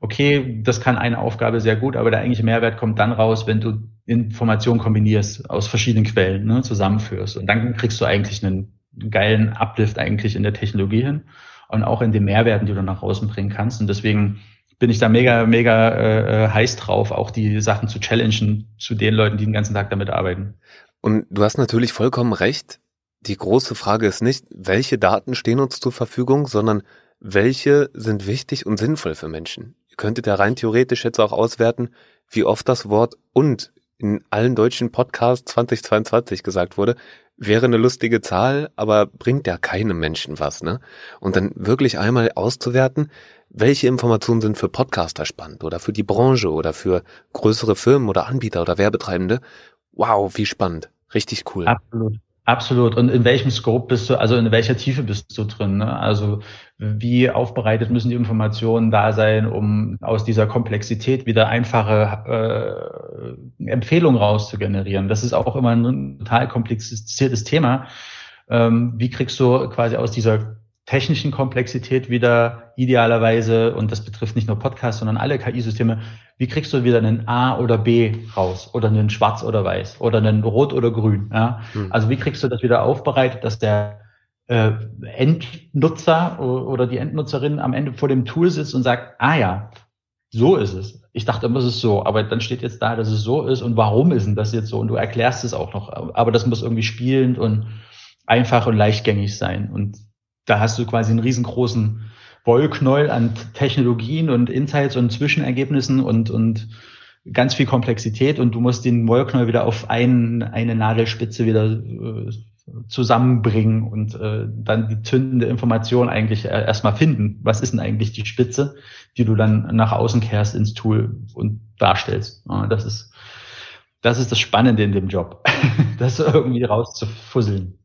okay, das kann eine Aufgabe sehr gut, aber der eigentliche Mehrwert kommt dann raus, wenn du Informationen kombinierst aus verschiedenen Quellen, ne, zusammenführst. Und dann kriegst du eigentlich einen geilen Uplift eigentlich in der Technologie hin und auch in den Mehrwerten, die du nach außen bringen kannst. Und deswegen bin ich da mega, mega äh, heiß drauf, auch die Sachen zu challengen zu den Leuten, die den ganzen Tag damit arbeiten. Und du hast natürlich vollkommen recht. Die große Frage ist nicht, welche Daten stehen uns zur Verfügung, sondern welche sind wichtig und sinnvoll für Menschen. Ihr könntet ja rein theoretisch jetzt auch auswerten, wie oft das Wort und in allen deutschen Podcasts 2022 gesagt wurde, wäre eine lustige Zahl, aber bringt ja keinem Menschen was, ne? Und dann wirklich einmal auszuwerten, welche Informationen sind für Podcaster spannend oder für die Branche oder für größere Firmen oder Anbieter oder Werbetreibende. Wow, wie spannend. Richtig cool. Absolut. Absolut. Und in welchem Scope bist du, also in welcher Tiefe bist du drin? Ne? Also wie aufbereitet müssen die Informationen da sein, um aus dieser Komplexität wieder einfache äh, Empfehlungen rauszugenerieren? Das ist auch immer ein total kompliziertes Thema. Ähm, wie kriegst du quasi aus dieser technischen Komplexität wieder idealerweise, und das betrifft nicht nur Podcasts, sondern alle KI-Systeme, wie kriegst du wieder einen A oder B raus oder einen Schwarz oder Weiß oder einen Rot oder Grün? Ja? Hm. Also wie kriegst du das wieder aufbereitet, dass der äh, Endnutzer oder die Endnutzerin am Ende vor dem Tool sitzt und sagt, ah ja, so ist es. Ich dachte immer, es ist so, aber dann steht jetzt da, dass es so ist und warum ist denn das jetzt so? Und du erklärst es auch noch, aber das muss irgendwie spielend und einfach und leichtgängig sein. Und da hast du quasi einen riesengroßen Wollknäuel an Technologien und Insights und Zwischenergebnissen und, und ganz viel Komplexität und du musst den Wollknäuel wieder auf ein, eine Nadelspitze wieder äh, zusammenbringen und äh, dann die zündende Information eigentlich äh, erstmal finden. Was ist denn eigentlich die Spitze, die du dann nach außen kehrst ins Tool und darstellst? Das ist das ist das Spannende in dem Job, [laughs] das irgendwie rauszufusseln.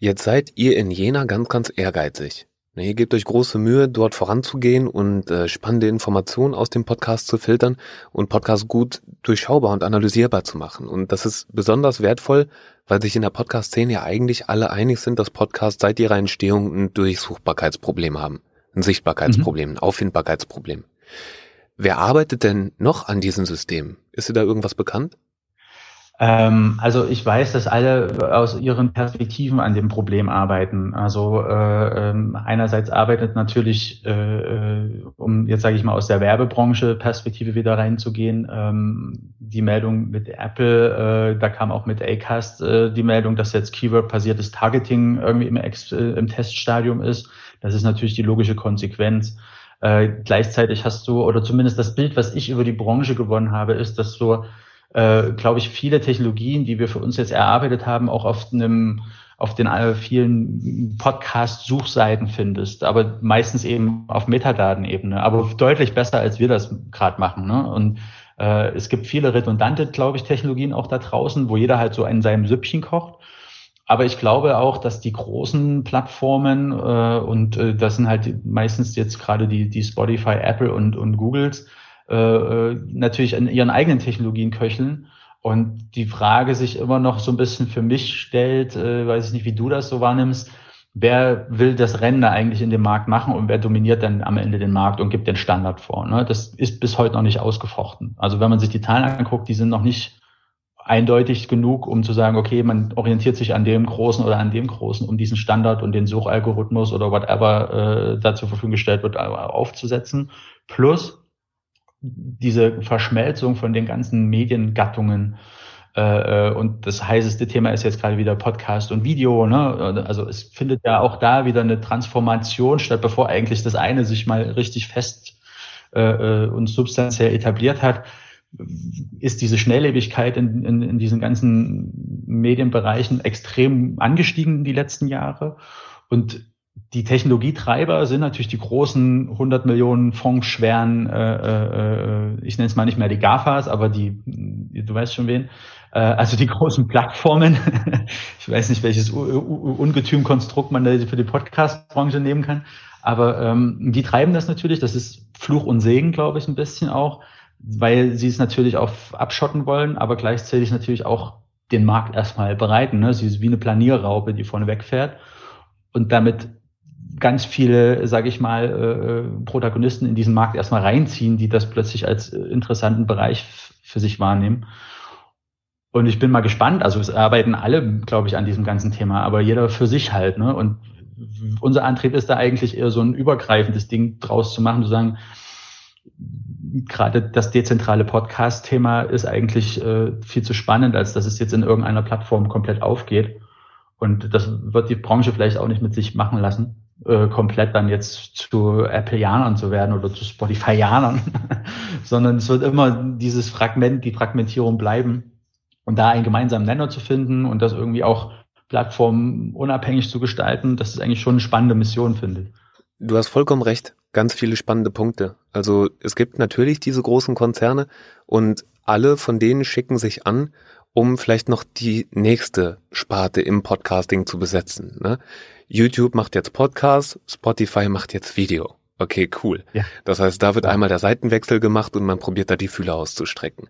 Jetzt seid ihr in Jena ganz, ganz ehrgeizig. Ihr gebt euch große Mühe, dort voranzugehen und äh, spannende Informationen aus dem Podcast zu filtern und Podcast gut durchschaubar und analysierbar zu machen. Und das ist besonders wertvoll, weil sich in der Podcast-Szene ja eigentlich alle einig sind, dass Podcasts seit ihrer Entstehung ein Durchsuchbarkeitsproblem haben. Ein Sichtbarkeitsproblem, mhm. ein Auffindbarkeitsproblem. Wer arbeitet denn noch an diesem System? Ist dir da irgendwas bekannt? Ähm, also ich weiß, dass alle aus ihren Perspektiven an dem Problem arbeiten. Also äh, äh, einerseits arbeitet natürlich, äh, äh, um jetzt sage ich mal aus der Werbebranche Perspektive wieder reinzugehen, ähm, die Meldung mit Apple, äh, da kam auch mit Acast äh, die Meldung, dass jetzt Keyword-basiertes Targeting irgendwie im, Ex äh, im Teststadium ist. Das ist natürlich die logische Konsequenz. Gleichzeitig hast du, oder zumindest das Bild, was ich über die Branche gewonnen habe, ist, dass du äh, glaube ich, viele Technologien, die wir für uns jetzt erarbeitet haben, auch auf einem auf den äh, vielen Podcast-Suchseiten findest, aber meistens eben auf Metadatenebene, aber deutlich besser, als wir das gerade machen. Ne? Und äh, es gibt viele redundante, glaube ich, Technologien auch da draußen, wo jeder halt so in seinem Süppchen kocht. Aber ich glaube auch, dass die großen Plattformen äh, und äh, das sind halt meistens jetzt gerade die, die Spotify, Apple und, und Googles, äh, äh, natürlich an ihren eigenen Technologien köcheln. Und die Frage sich immer noch so ein bisschen für mich stellt, äh, weiß ich nicht, wie du das so wahrnimmst, wer will das Rennen da eigentlich in dem Markt machen und wer dominiert dann am Ende den Markt und gibt den Standard vor. Ne? Das ist bis heute noch nicht ausgefochten. Also wenn man sich die Zahlen anguckt, die sind noch nicht eindeutig genug, um zu sagen, okay, man orientiert sich an dem Großen oder an dem Großen, um diesen Standard und den Suchalgorithmus oder whatever äh, da zur Verfügung gestellt wird, aufzusetzen. Plus, diese Verschmelzung von den ganzen Mediengattungen. Äh, äh, und das heißeste Thema ist jetzt gerade wieder Podcast und Video. Ne? Also es findet ja auch da wieder eine Transformation statt, bevor eigentlich das eine sich mal richtig fest äh, äh und substanziell etabliert hat ist diese Schnelllebigkeit in, in, in diesen ganzen Medienbereichen extrem angestiegen in die letzten Jahre. Und die Technologietreiber sind natürlich die großen 100 Millionen Fonds schweren, äh, äh, ich nenne es mal nicht mehr die GAFAs, aber die, du weißt schon wen, äh, also die großen Plattformen. [laughs] ich weiß nicht, welches Ungetümkonstrukt man für die Podcast-Branche nehmen kann, aber ähm, die treiben das natürlich. Das ist Fluch und Segen, glaube ich, ein bisschen auch, weil sie es natürlich auch abschotten wollen, aber gleichzeitig natürlich auch den Markt erstmal bereiten. Ne? Sie ist wie eine Planierraupe, die vorne wegfährt und damit ganz viele, sage ich mal, äh, äh, Protagonisten in diesen Markt erstmal reinziehen, die das plötzlich als äh, interessanten Bereich für sich wahrnehmen. Und ich bin mal gespannt. Also es arbeiten alle, glaube ich, an diesem ganzen Thema, aber jeder für sich halt. Ne? Und unser Antrieb ist da eigentlich eher so ein übergreifendes Ding draus zu machen, zu sagen, gerade das dezentrale Podcast-Thema ist eigentlich äh, viel zu spannend, als dass es jetzt in irgendeiner Plattform komplett aufgeht. Und das wird die Branche vielleicht auch nicht mit sich machen lassen äh, komplett dann jetzt zu Appleianern zu werden oder zu Spotifyianern, [laughs] sondern es wird immer dieses Fragment, die Fragmentierung bleiben und da einen gemeinsamen Nenner zu finden und das irgendwie auch plattformunabhängig zu gestalten, das ist eigentlich schon eine spannende Mission, finde ich. Du hast vollkommen recht. Ganz viele spannende Punkte. Also es gibt natürlich diese großen Konzerne und alle von denen schicken sich an, um vielleicht noch die nächste Sparte im Podcasting zu besetzen. Ne? YouTube macht jetzt Podcast, Spotify macht jetzt Video. Okay, cool. Ja. Das heißt, da wird einmal der Seitenwechsel gemacht und man probiert da die Fühler auszustrecken.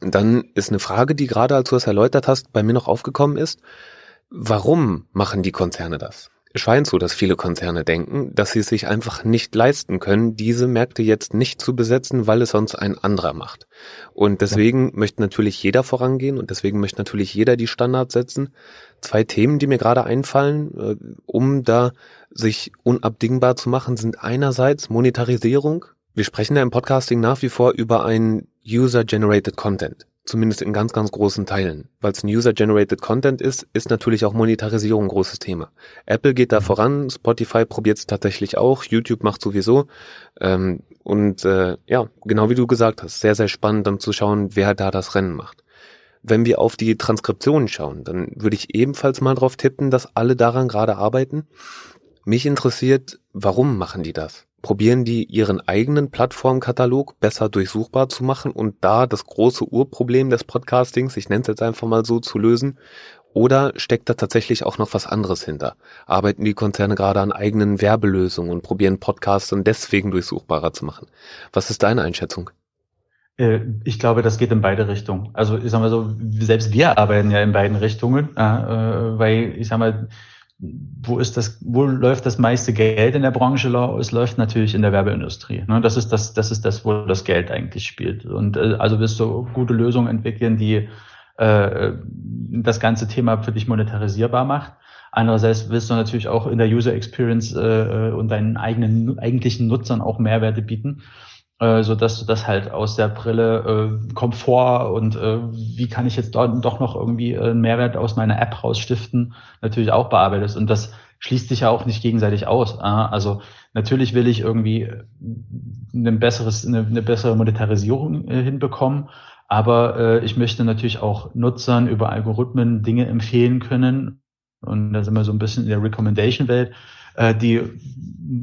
Und dann ist eine Frage, die gerade als du es erläutert hast, bei mir noch aufgekommen ist. Warum machen die Konzerne das? Es scheint so, dass viele Konzerne denken, dass sie es sich einfach nicht leisten können, diese Märkte jetzt nicht zu besetzen, weil es sonst ein anderer macht. Und deswegen ja. möchte natürlich jeder vorangehen und deswegen möchte natürlich jeder die Standards setzen. Zwei Themen, die mir gerade einfallen, äh, um da sich unabdingbar zu machen, sind einerseits Monetarisierung. Wir sprechen ja im Podcasting nach wie vor über ein User-Generated Content. Zumindest in ganz, ganz großen Teilen. Weil es ein User-Generated Content ist, ist natürlich auch Monetarisierung ein großes Thema. Apple geht da voran, Spotify probiert es tatsächlich auch, YouTube macht sowieso. Ähm, und äh, ja, genau wie du gesagt hast, sehr, sehr spannend dann zu schauen, wer da das Rennen macht. Wenn wir auf die Transkriptionen schauen, dann würde ich ebenfalls mal drauf tippen, dass alle daran gerade arbeiten. Mich interessiert, warum machen die das? Probieren die ihren eigenen Plattformkatalog besser durchsuchbar zu machen und da das große Urproblem des Podcastings, ich nenne es jetzt einfach mal so, zu lösen? Oder steckt da tatsächlich auch noch was anderes hinter? Arbeiten die Konzerne gerade an eigenen Werbelösungen und probieren Podcasts dann deswegen durchsuchbarer zu machen? Was ist deine Einschätzung? Äh, ich glaube, das geht in beide Richtungen. Also ich sag mal so, selbst wir arbeiten ja in beiden Richtungen, äh, weil ich sag mal, wo ist das, wo läuft das meiste Geld in der Branche? Es läuft natürlich in der Werbeindustrie. Ne? Das ist das, das ist das, wo das Geld eigentlich spielt. Und äh, also wirst du gute Lösungen entwickeln, die äh, das ganze Thema für dich monetarisierbar macht. Andererseits willst du natürlich auch in der User Experience äh, und deinen eigenen eigentlichen Nutzern auch Mehrwerte bieten äh, so dass du das halt aus der Brille äh, Komfort und äh, wie kann ich jetzt dort doch noch irgendwie einen Mehrwert aus meiner App rausstiften, natürlich auch bearbeitest. Und das schließt sich ja auch nicht gegenseitig aus. Also natürlich will ich irgendwie ein besseres, eine, eine bessere Monetarisierung äh, hinbekommen, aber äh, ich möchte natürlich auch Nutzern über Algorithmen Dinge empfehlen können. Und da sind wir so ein bisschen in der Recommendation-Welt, äh, die,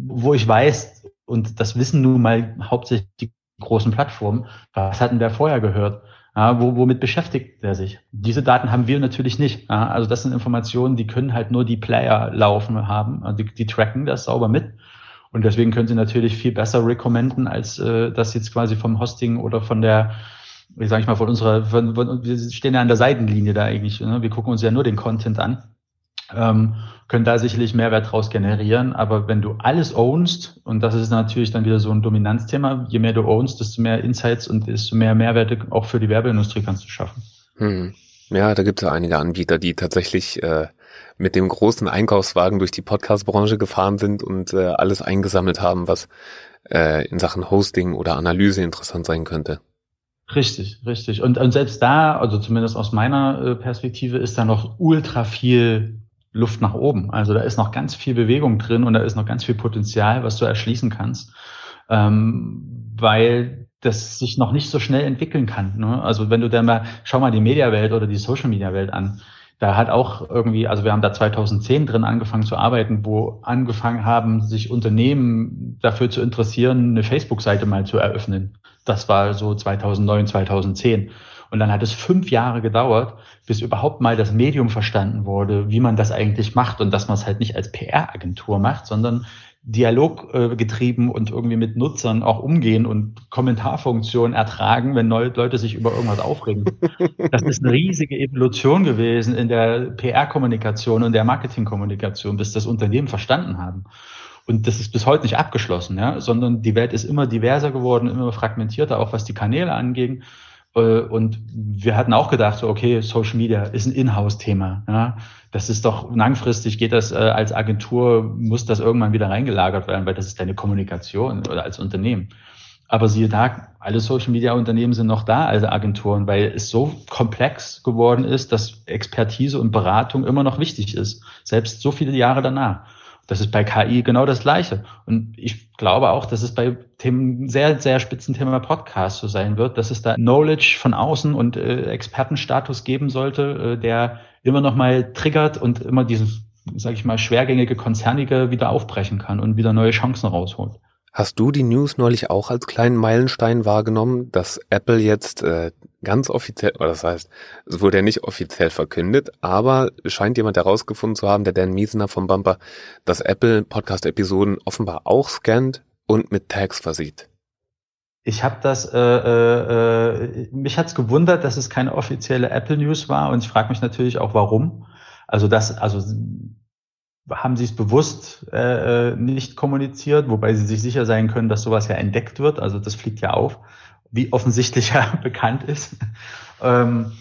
wo ich weiß, und das wissen nun mal hauptsächlich die großen Plattformen, was hatten wir vorher gehört? Ja, wo, womit beschäftigt er sich? Diese Daten haben wir natürlich nicht. Ja, also das sind Informationen, die können halt nur die Player laufen haben. Also die, die tracken das sauber mit. Und deswegen können sie natürlich viel besser recommenden, als äh, das jetzt quasi vom Hosting oder von der, wie sage ich mal, von unserer, von, von, wir stehen ja an der Seitenlinie da eigentlich. Ne? Wir gucken uns ja nur den Content an ähm, können da sicherlich Mehrwert draus generieren. Aber wenn du alles ownst, und das ist natürlich dann wieder so ein Dominanzthema, je mehr du ownst, desto mehr Insights und desto mehr Mehrwerte auch für die Werbeindustrie kannst du schaffen. Hm. Ja, da gibt es ja einige Anbieter, die tatsächlich äh, mit dem großen Einkaufswagen durch die Podcast-Branche gefahren sind und äh, alles eingesammelt haben, was äh, in Sachen Hosting oder Analyse interessant sein könnte. Richtig, richtig. Und, und selbst da, also zumindest aus meiner äh, Perspektive, ist da noch ultra viel Luft nach oben. Also da ist noch ganz viel Bewegung drin und da ist noch ganz viel Potenzial, was du erschließen kannst, ähm, weil das sich noch nicht so schnell entwickeln kann. Ne? Also wenn du dann mal, schau mal die Mediawelt oder die Social-Media-Welt an. Da hat auch irgendwie, also wir haben da 2010 drin angefangen zu arbeiten, wo angefangen haben, sich Unternehmen dafür zu interessieren, eine Facebook-Seite mal zu eröffnen. Das war so 2009, 2010. Und dann hat es fünf Jahre gedauert, bis überhaupt mal das Medium verstanden wurde, wie man das eigentlich macht und dass man es halt nicht als PR-Agentur macht, sondern dialoggetrieben und irgendwie mit Nutzern auch umgehen und Kommentarfunktionen ertragen, wenn Leute sich über irgendwas aufregen. Das ist eine riesige Evolution gewesen in der PR-Kommunikation und der Marketing-Kommunikation, bis das Unternehmen verstanden haben. Und das ist bis heute nicht abgeschlossen, ja, sondern die Welt ist immer diverser geworden, immer fragmentierter, auch was die Kanäle angeht. Äh, und wir hatten auch gedacht, okay, Social Media ist ein Inhouse-Thema. Ja? Das ist doch langfristig geht das äh, als Agentur, muss das irgendwann wieder reingelagert werden, weil das ist deine Kommunikation oder als Unternehmen. Aber siehe da, alle Social Media Unternehmen sind noch da als Agenturen, weil es so komplex geworden ist, dass Expertise und Beratung immer noch wichtig ist, selbst so viele Jahre danach. Das ist bei KI genau das Gleiche. Und ich glaube auch, dass es bei Themen, sehr, sehr spitzen Thema Podcast so sein wird, dass es da Knowledge von außen und äh, Expertenstatus geben sollte, äh, der immer noch mal triggert und immer dieses, sage ich mal, schwergängige Konzernige wieder aufbrechen kann und wieder neue Chancen rausholt. Hast du die News neulich auch als kleinen Meilenstein wahrgenommen, dass Apple jetzt äh, ganz offiziell, oder das heißt, es wurde ja nicht offiziell verkündet, aber scheint jemand herausgefunden zu haben, der Dan Miesener vom Bumper, dass Apple Podcast-Episoden offenbar auch scannt und mit Tags versieht. Ich habe das, äh, äh, äh mich hat's gewundert, dass es keine offizielle Apple News war und ich frage mich natürlich auch, warum. Also das, also haben sie es bewusst äh, äh, nicht kommuniziert, wobei sie sich sicher sein können, dass sowas ja entdeckt wird. Also das fliegt ja auf, wie offensichtlich [laughs] ja bekannt ist. ähm,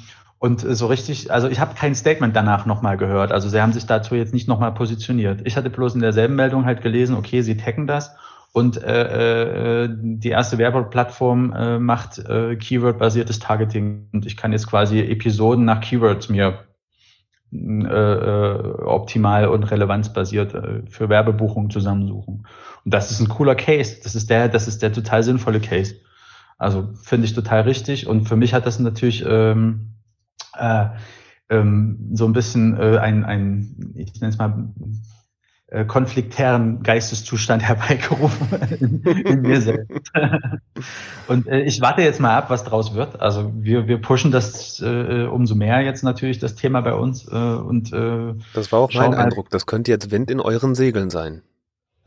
und so richtig, also ich habe kein Statement danach nochmal gehört. Also sie haben sich dazu jetzt nicht nochmal positioniert. Ich hatte bloß in derselben Meldung halt gelesen, okay, sie taggen das und äh, äh, die erste Werbeplattform äh, macht äh, Keyword-basiertes Targeting und ich kann jetzt quasi Episoden nach Keywords mir äh, äh, optimal und relevanzbasiert äh, für Werbebuchungen zusammensuchen. Und das ist ein cooler Case. Das ist der, das ist der total sinnvolle Case. Also finde ich total richtig. Und für mich hat das natürlich ähm, äh, ähm, so ein bisschen äh, ein, ein, ich nenne es mal, äh, konfliktären Geisteszustand [laughs] herbeigerufen in, in mir selbst. [laughs] und äh, ich warte jetzt mal ab, was draus wird. Also wir, wir pushen das äh, umso mehr jetzt natürlich, das Thema bei uns. Äh, und äh, Das war auch mein Eindruck. Das könnte jetzt Wind in euren Segeln sein.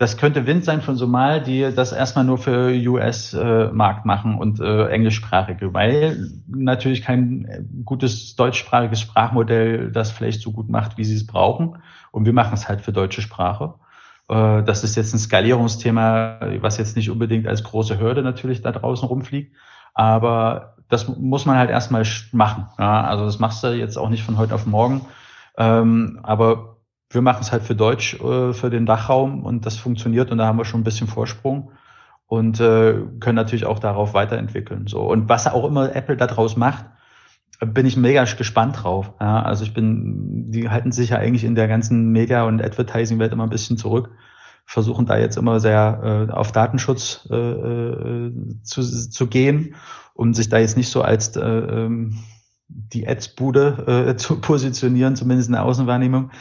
Das könnte Wind sein von Somal, die das erstmal nur für US-Markt äh, machen und äh, englischsprachige, weil natürlich kein äh, gutes deutschsprachiges Sprachmodell das vielleicht so gut macht, wie sie es brauchen. Und wir machen es halt für deutsche Sprache. Äh, das ist jetzt ein Skalierungsthema, was jetzt nicht unbedingt als große Hürde natürlich da draußen rumfliegt. Aber das muss man halt erstmal machen. Ja, also das machst du jetzt auch nicht von heute auf morgen. Ähm, aber wir machen es halt für Deutsch, äh, für den Dachraum und das funktioniert und da haben wir schon ein bisschen Vorsprung und äh, können natürlich auch darauf weiterentwickeln. So und was auch immer Apple daraus macht, bin ich mega gespannt drauf. Ja, also ich bin, die halten sich ja eigentlich in der ganzen Media- und Advertising-Welt immer ein bisschen zurück, versuchen da jetzt immer sehr äh, auf Datenschutz äh, äh zu, zu gehen und sich da jetzt nicht so als äh, ähm, die Ads-Bude äh, [laughs] zu positionieren, zumindest in der Außenwahrnehmung.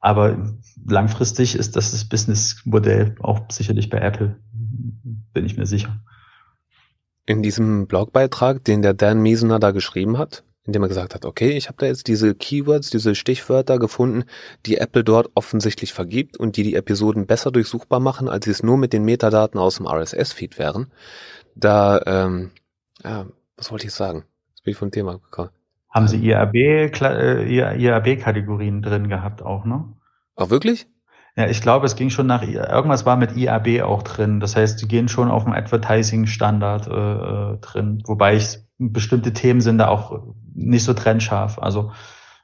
Aber langfristig ist das das Businessmodell auch sicherlich bei Apple, bin ich mir sicher. In diesem Blogbeitrag, den der Dan Miesener da geschrieben hat, indem er gesagt hat, okay, ich habe da jetzt diese Keywords, diese Stichwörter gefunden, die Apple dort offensichtlich vergibt und die die Episoden besser durchsuchbar machen, als sie es nur mit den Metadaten aus dem RSS-Feed wären. Da, ähm, ja, was wollte ich sagen? Jetzt bin ich vom Thema gekommen. Haben Sie IAB-Kategorien äh, drin gehabt auch, ne? Ach, wirklich? Ja, ich glaube, es ging schon nach, irgendwas war mit IAB auch drin. Das heißt, die gehen schon auf dem Advertising-Standard äh, äh, drin, wobei ich bestimmte Themen sind da auch nicht so trennscharf. Also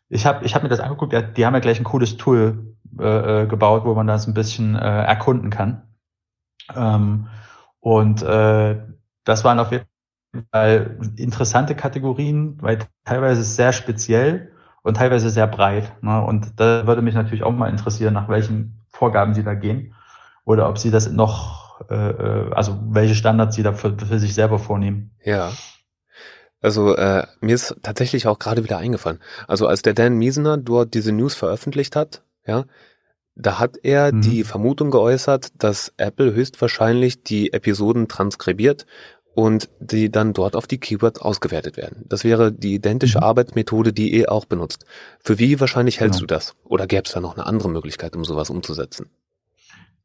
ich habe ich hab mir das angeguckt, die haben ja gleich ein cooles Tool äh, äh, gebaut, wo man das ein bisschen äh, erkunden kann. Ähm, und äh, das waren auf jeden weil interessante Kategorien, weil teilweise sehr speziell und teilweise sehr breit. Ne? Und da würde mich natürlich auch mal interessieren, nach welchen Vorgaben Sie da gehen oder ob Sie das noch, äh, äh, also welche Standards Sie da für, für sich selber vornehmen. Ja. Also äh, mir ist tatsächlich auch gerade wieder eingefallen. Also als der Dan Miesener dort diese News veröffentlicht hat, ja, da hat er mhm. die Vermutung geäußert, dass Apple höchstwahrscheinlich die Episoden transkribiert und die dann dort auf die Keywords ausgewertet werden. Das wäre die identische mhm. Arbeitsmethode, die ihr auch benutzt. Für wie wahrscheinlich hältst genau. du das? Oder gäbe es da noch eine andere Möglichkeit, um sowas umzusetzen?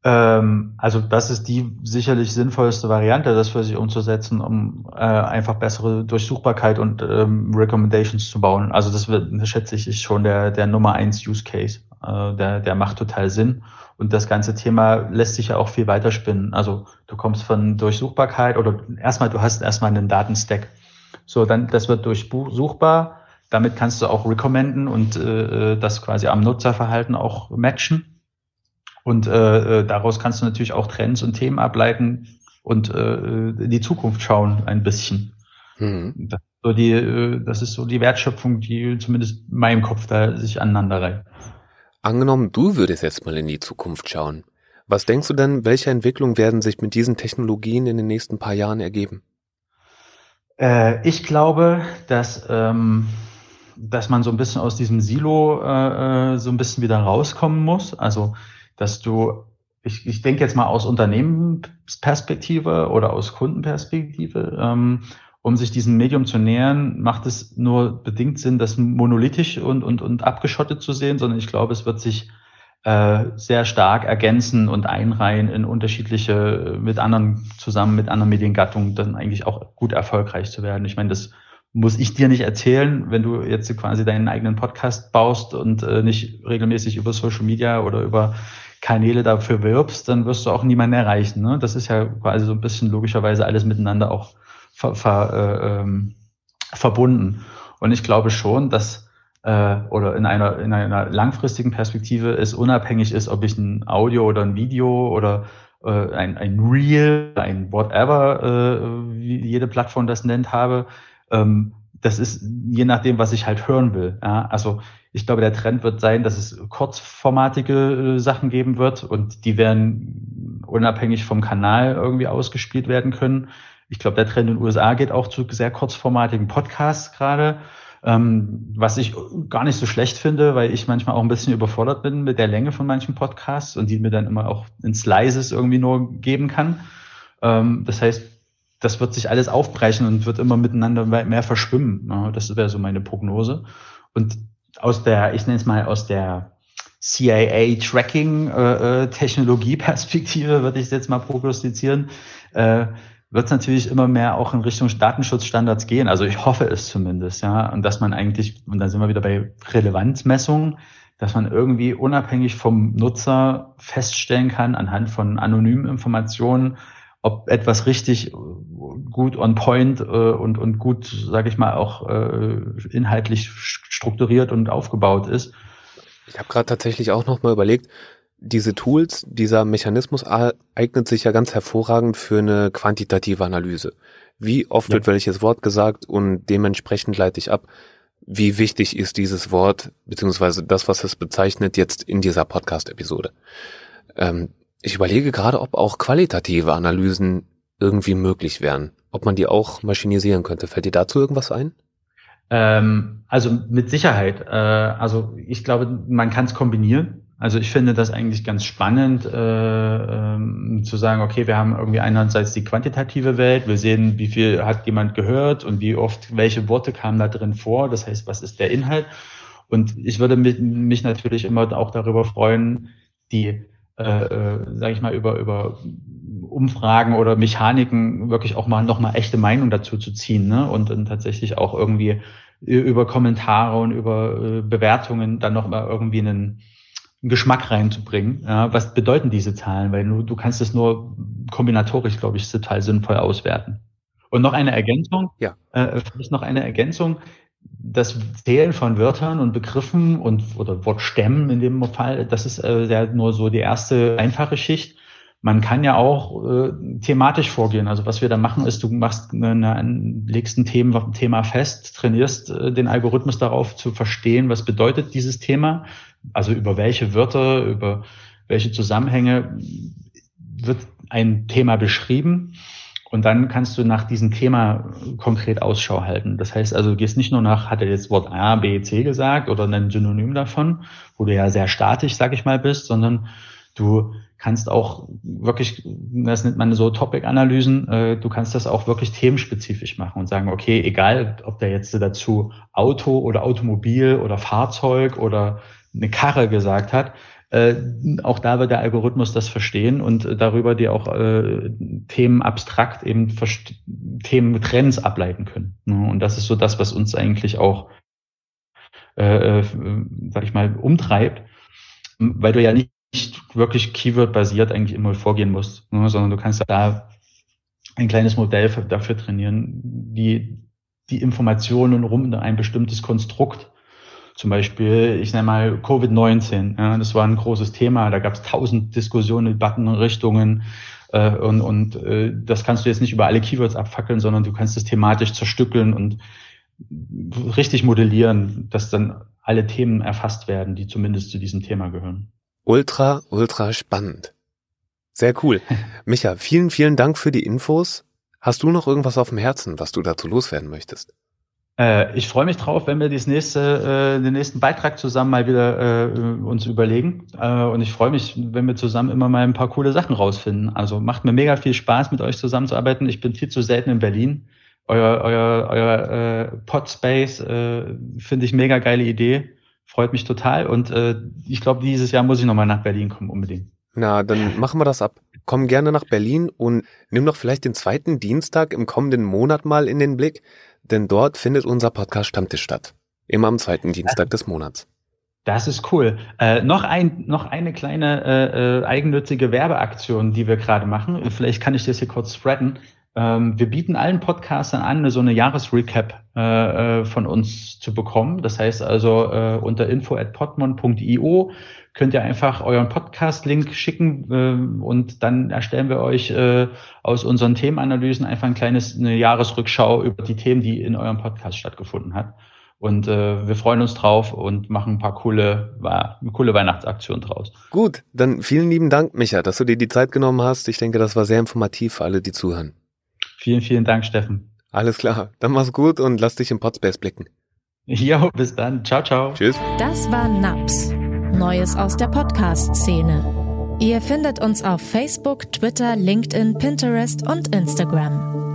Ähm, also das ist die sicherlich sinnvollste Variante, das für sich umzusetzen, um äh, einfach bessere Durchsuchbarkeit und ähm, Recommendations zu bauen. Also das wird, schätze ich, ist schon der, der Nummer eins Use Case. Äh, der, der macht total Sinn. Und das ganze Thema lässt sich ja auch viel weiter spinnen. Also du kommst von Durchsuchbarkeit oder erstmal, du hast erstmal einen Datenstack. So, dann, das wird durchsuchbar. Damit kannst du auch recommenden und äh, das quasi am Nutzerverhalten auch matchen. Und äh, äh daraus kannst du natürlich auch Trends und Themen ableiten und äh, in die Zukunft schauen ein bisschen. Mhm. Das, so die, äh, das ist so die Wertschöpfung, die zumindest in meinem Kopf da sich aneinander reiht. Angenommen, du würdest jetzt mal in die Zukunft schauen. Was denkst du denn, welche Entwicklungen werden sich mit diesen Technologien in den nächsten paar Jahren ergeben? Äh, ich glaube, dass, ähm, dass man so ein bisschen aus diesem Silo äh, äh, so ein bisschen wieder rauskommen muss. Also, dass du, ich, ich denke jetzt mal aus Unternehmensperspektive oder aus Kundenperspektive, ähm, um sich diesem Medium zu nähern, macht es nur bedingt Sinn, das monolithisch und, und, und abgeschottet zu sehen, sondern ich glaube, es wird sich äh, sehr stark ergänzen und einreihen in unterschiedliche, mit anderen, zusammen mit anderen Mediengattungen, dann eigentlich auch gut erfolgreich zu werden. Ich meine, das muss ich dir nicht erzählen, wenn du jetzt quasi deinen eigenen Podcast baust und äh, nicht regelmäßig über Social Media oder über Kanäle dafür wirbst, dann wirst du auch niemanden erreichen. Ne? Das ist ja quasi so ein bisschen logischerweise alles miteinander auch ver, ver, äh, ähm, verbunden. Und ich glaube schon, dass äh, oder in einer, in einer langfristigen Perspektive es unabhängig ist, ob ich ein Audio oder ein Video oder äh, ein, ein Reel, ein whatever, äh, wie jede Plattform das nennt, habe. Ähm, das ist je nachdem, was ich halt hören will. Ja? Also ich glaube, der Trend wird sein, dass es kurzformatige äh, Sachen geben wird und die werden unabhängig vom Kanal irgendwie ausgespielt werden können. Ich glaube, der Trend in den USA geht auch zu sehr kurzformatigen Podcasts gerade. Ähm, was ich gar nicht so schlecht finde, weil ich manchmal auch ein bisschen überfordert bin mit der Länge von manchen Podcasts und die mir dann immer auch in Slices irgendwie nur geben kann. Ähm, das heißt, das wird sich alles aufbrechen und wird immer miteinander mehr verschwimmen. Das wäre so meine Prognose. Und aus der, ich nenne es mal aus der CIA-Tracking-Technologie-Perspektive, äh, äh würde ich jetzt mal prognostizieren, äh, wird es natürlich immer mehr auch in Richtung Datenschutzstandards gehen. Also ich hoffe es zumindest, ja. Und dass man eigentlich, und dann sind wir wieder bei Relevanzmessungen, dass man irgendwie unabhängig vom Nutzer feststellen kann, anhand von anonymen Informationen, ob etwas richtig gut on point äh, und, und gut, sage ich mal, auch äh, inhaltlich strukturiert und aufgebaut ist. Ich habe gerade tatsächlich auch noch mal überlegt, diese Tools, dieser Mechanismus eignet sich ja ganz hervorragend für eine quantitative Analyse. Wie oft ja. wird welches Wort gesagt und dementsprechend leite ich ab, wie wichtig ist dieses Wort, beziehungsweise das, was es bezeichnet, jetzt in dieser Podcast-Episode. Ähm, ich überlege gerade, ob auch qualitative Analysen irgendwie möglich wären. Ob man die auch maschinisieren könnte. Fällt dir dazu irgendwas ein? Ähm, also mit Sicherheit. Äh, also ich glaube, man kann es kombinieren. Also ich finde das eigentlich ganz spannend, äh, ähm, zu sagen, okay, wir haben irgendwie einerseits die quantitative Welt, wir sehen, wie viel hat jemand gehört und wie oft, welche Worte kamen da drin vor, das heißt, was ist der Inhalt. Und ich würde mich, mich natürlich immer auch darüber freuen, die, äh, äh, sage ich mal, über, über Umfragen oder Mechaniken wirklich auch mal nochmal echte Meinung dazu zu ziehen ne? und dann tatsächlich auch irgendwie über Kommentare und über äh, Bewertungen dann nochmal irgendwie einen Geschmack reinzubringen. Ja, was bedeuten diese Zahlen? Weil du, du kannst es nur kombinatorisch, glaube ich, total sinnvoll auswerten. Und noch eine Ergänzung. Ja. Äh, vielleicht noch eine Ergänzung. Das Zählen von Wörtern und Begriffen und oder Wortstämmen in dem Fall, das ist äh, ja nur so die erste einfache Schicht. Man kann ja auch äh, thematisch vorgehen. Also was wir da machen, ist, du machst eine, legst ein Thema, Thema fest, trainierst äh, den Algorithmus darauf zu verstehen, was bedeutet dieses Thema also über welche Wörter, über welche Zusammenhänge wird ein Thema beschrieben. Und dann kannst du nach diesem Thema konkret Ausschau halten. Das heißt also, du gehst nicht nur nach, hat er jetzt Wort A, B, C gesagt oder ein Synonym davon, wo du ja sehr statisch, sag ich mal, bist, sondern du kannst auch wirklich, das nennt man so Topic-Analysen, äh, du kannst das auch wirklich themenspezifisch machen und sagen, okay, egal, ob der jetzt dazu Auto oder Automobil oder Fahrzeug oder eine Karre gesagt hat, äh, auch da wird der Algorithmus das verstehen und darüber die auch äh, Themen abstrakt eben Themen Trends ableiten können. Ne? Und das ist so das, was uns eigentlich auch, äh, äh, sag ich mal, umtreibt, weil du ja nicht wirklich Keyword-basiert eigentlich immer vorgehen musst, ne? sondern du kannst da ein kleines Modell dafür trainieren, die die Informationen rum in ein bestimmtes Konstrukt zum Beispiel, ich nenne mal Covid-19. Ja, das war ein großes Thema. Da gab es tausend Diskussionen, Debatten, Richtungen. Äh, und und äh, das kannst du jetzt nicht über alle Keywords abfackeln, sondern du kannst es thematisch zerstückeln und richtig modellieren, dass dann alle Themen erfasst werden, die zumindest zu diesem Thema gehören. Ultra, ultra spannend. Sehr cool. [laughs] Micha, vielen, vielen Dank für die Infos. Hast du noch irgendwas auf dem Herzen, was du dazu loswerden möchtest? Äh, ich freue mich drauf, wenn wir das nächste, äh, den nächsten Beitrag zusammen mal wieder äh, uns überlegen. Äh, und ich freue mich, wenn wir zusammen immer mal ein paar coole Sachen rausfinden. Also macht mir mega viel Spaß, mit euch zusammenzuarbeiten. Ich bin viel zu selten in Berlin. Euer, euer, euer äh, Podspace äh, finde ich mega geile Idee. Freut mich total. Und äh, ich glaube, dieses Jahr muss ich nochmal nach Berlin kommen, unbedingt. Na, dann machen wir das ab. Komm gerne nach Berlin und nimm doch vielleicht den zweiten Dienstag im kommenden Monat mal in den Blick denn dort findet unser Podcast Stammtisch statt. Immer am zweiten Dienstag des Monats. Das ist cool. Äh, noch, ein, noch eine kleine äh, äh, eigennützige Werbeaktion, die wir gerade machen. Vielleicht kann ich das hier kurz spreaden. Ähm, wir bieten allen Podcastern an, so eine Jahresrecap äh, äh, von uns zu bekommen. Das heißt also äh, unter info at podmon.io könnt ihr einfach euren Podcast-Link schicken äh, und dann erstellen wir euch äh, aus unseren Themenanalysen einfach ein kleines eine Jahresrückschau über die Themen, die in eurem Podcast stattgefunden hat. Und äh, wir freuen uns drauf und machen ein paar coole, coole Weihnachtsaktionen draus. Gut, dann vielen lieben Dank, Micha, dass du dir die Zeit genommen hast. Ich denke, das war sehr informativ für alle, die zuhören. Vielen, vielen Dank, Steffen. Alles klar, dann mach's gut und lass dich im Podspace blicken. Jo, bis dann. Ciao, ciao. Tschüss. Das war NAPS. Neues aus der Podcast-Szene. Ihr findet uns auf Facebook, Twitter, LinkedIn, Pinterest und Instagram.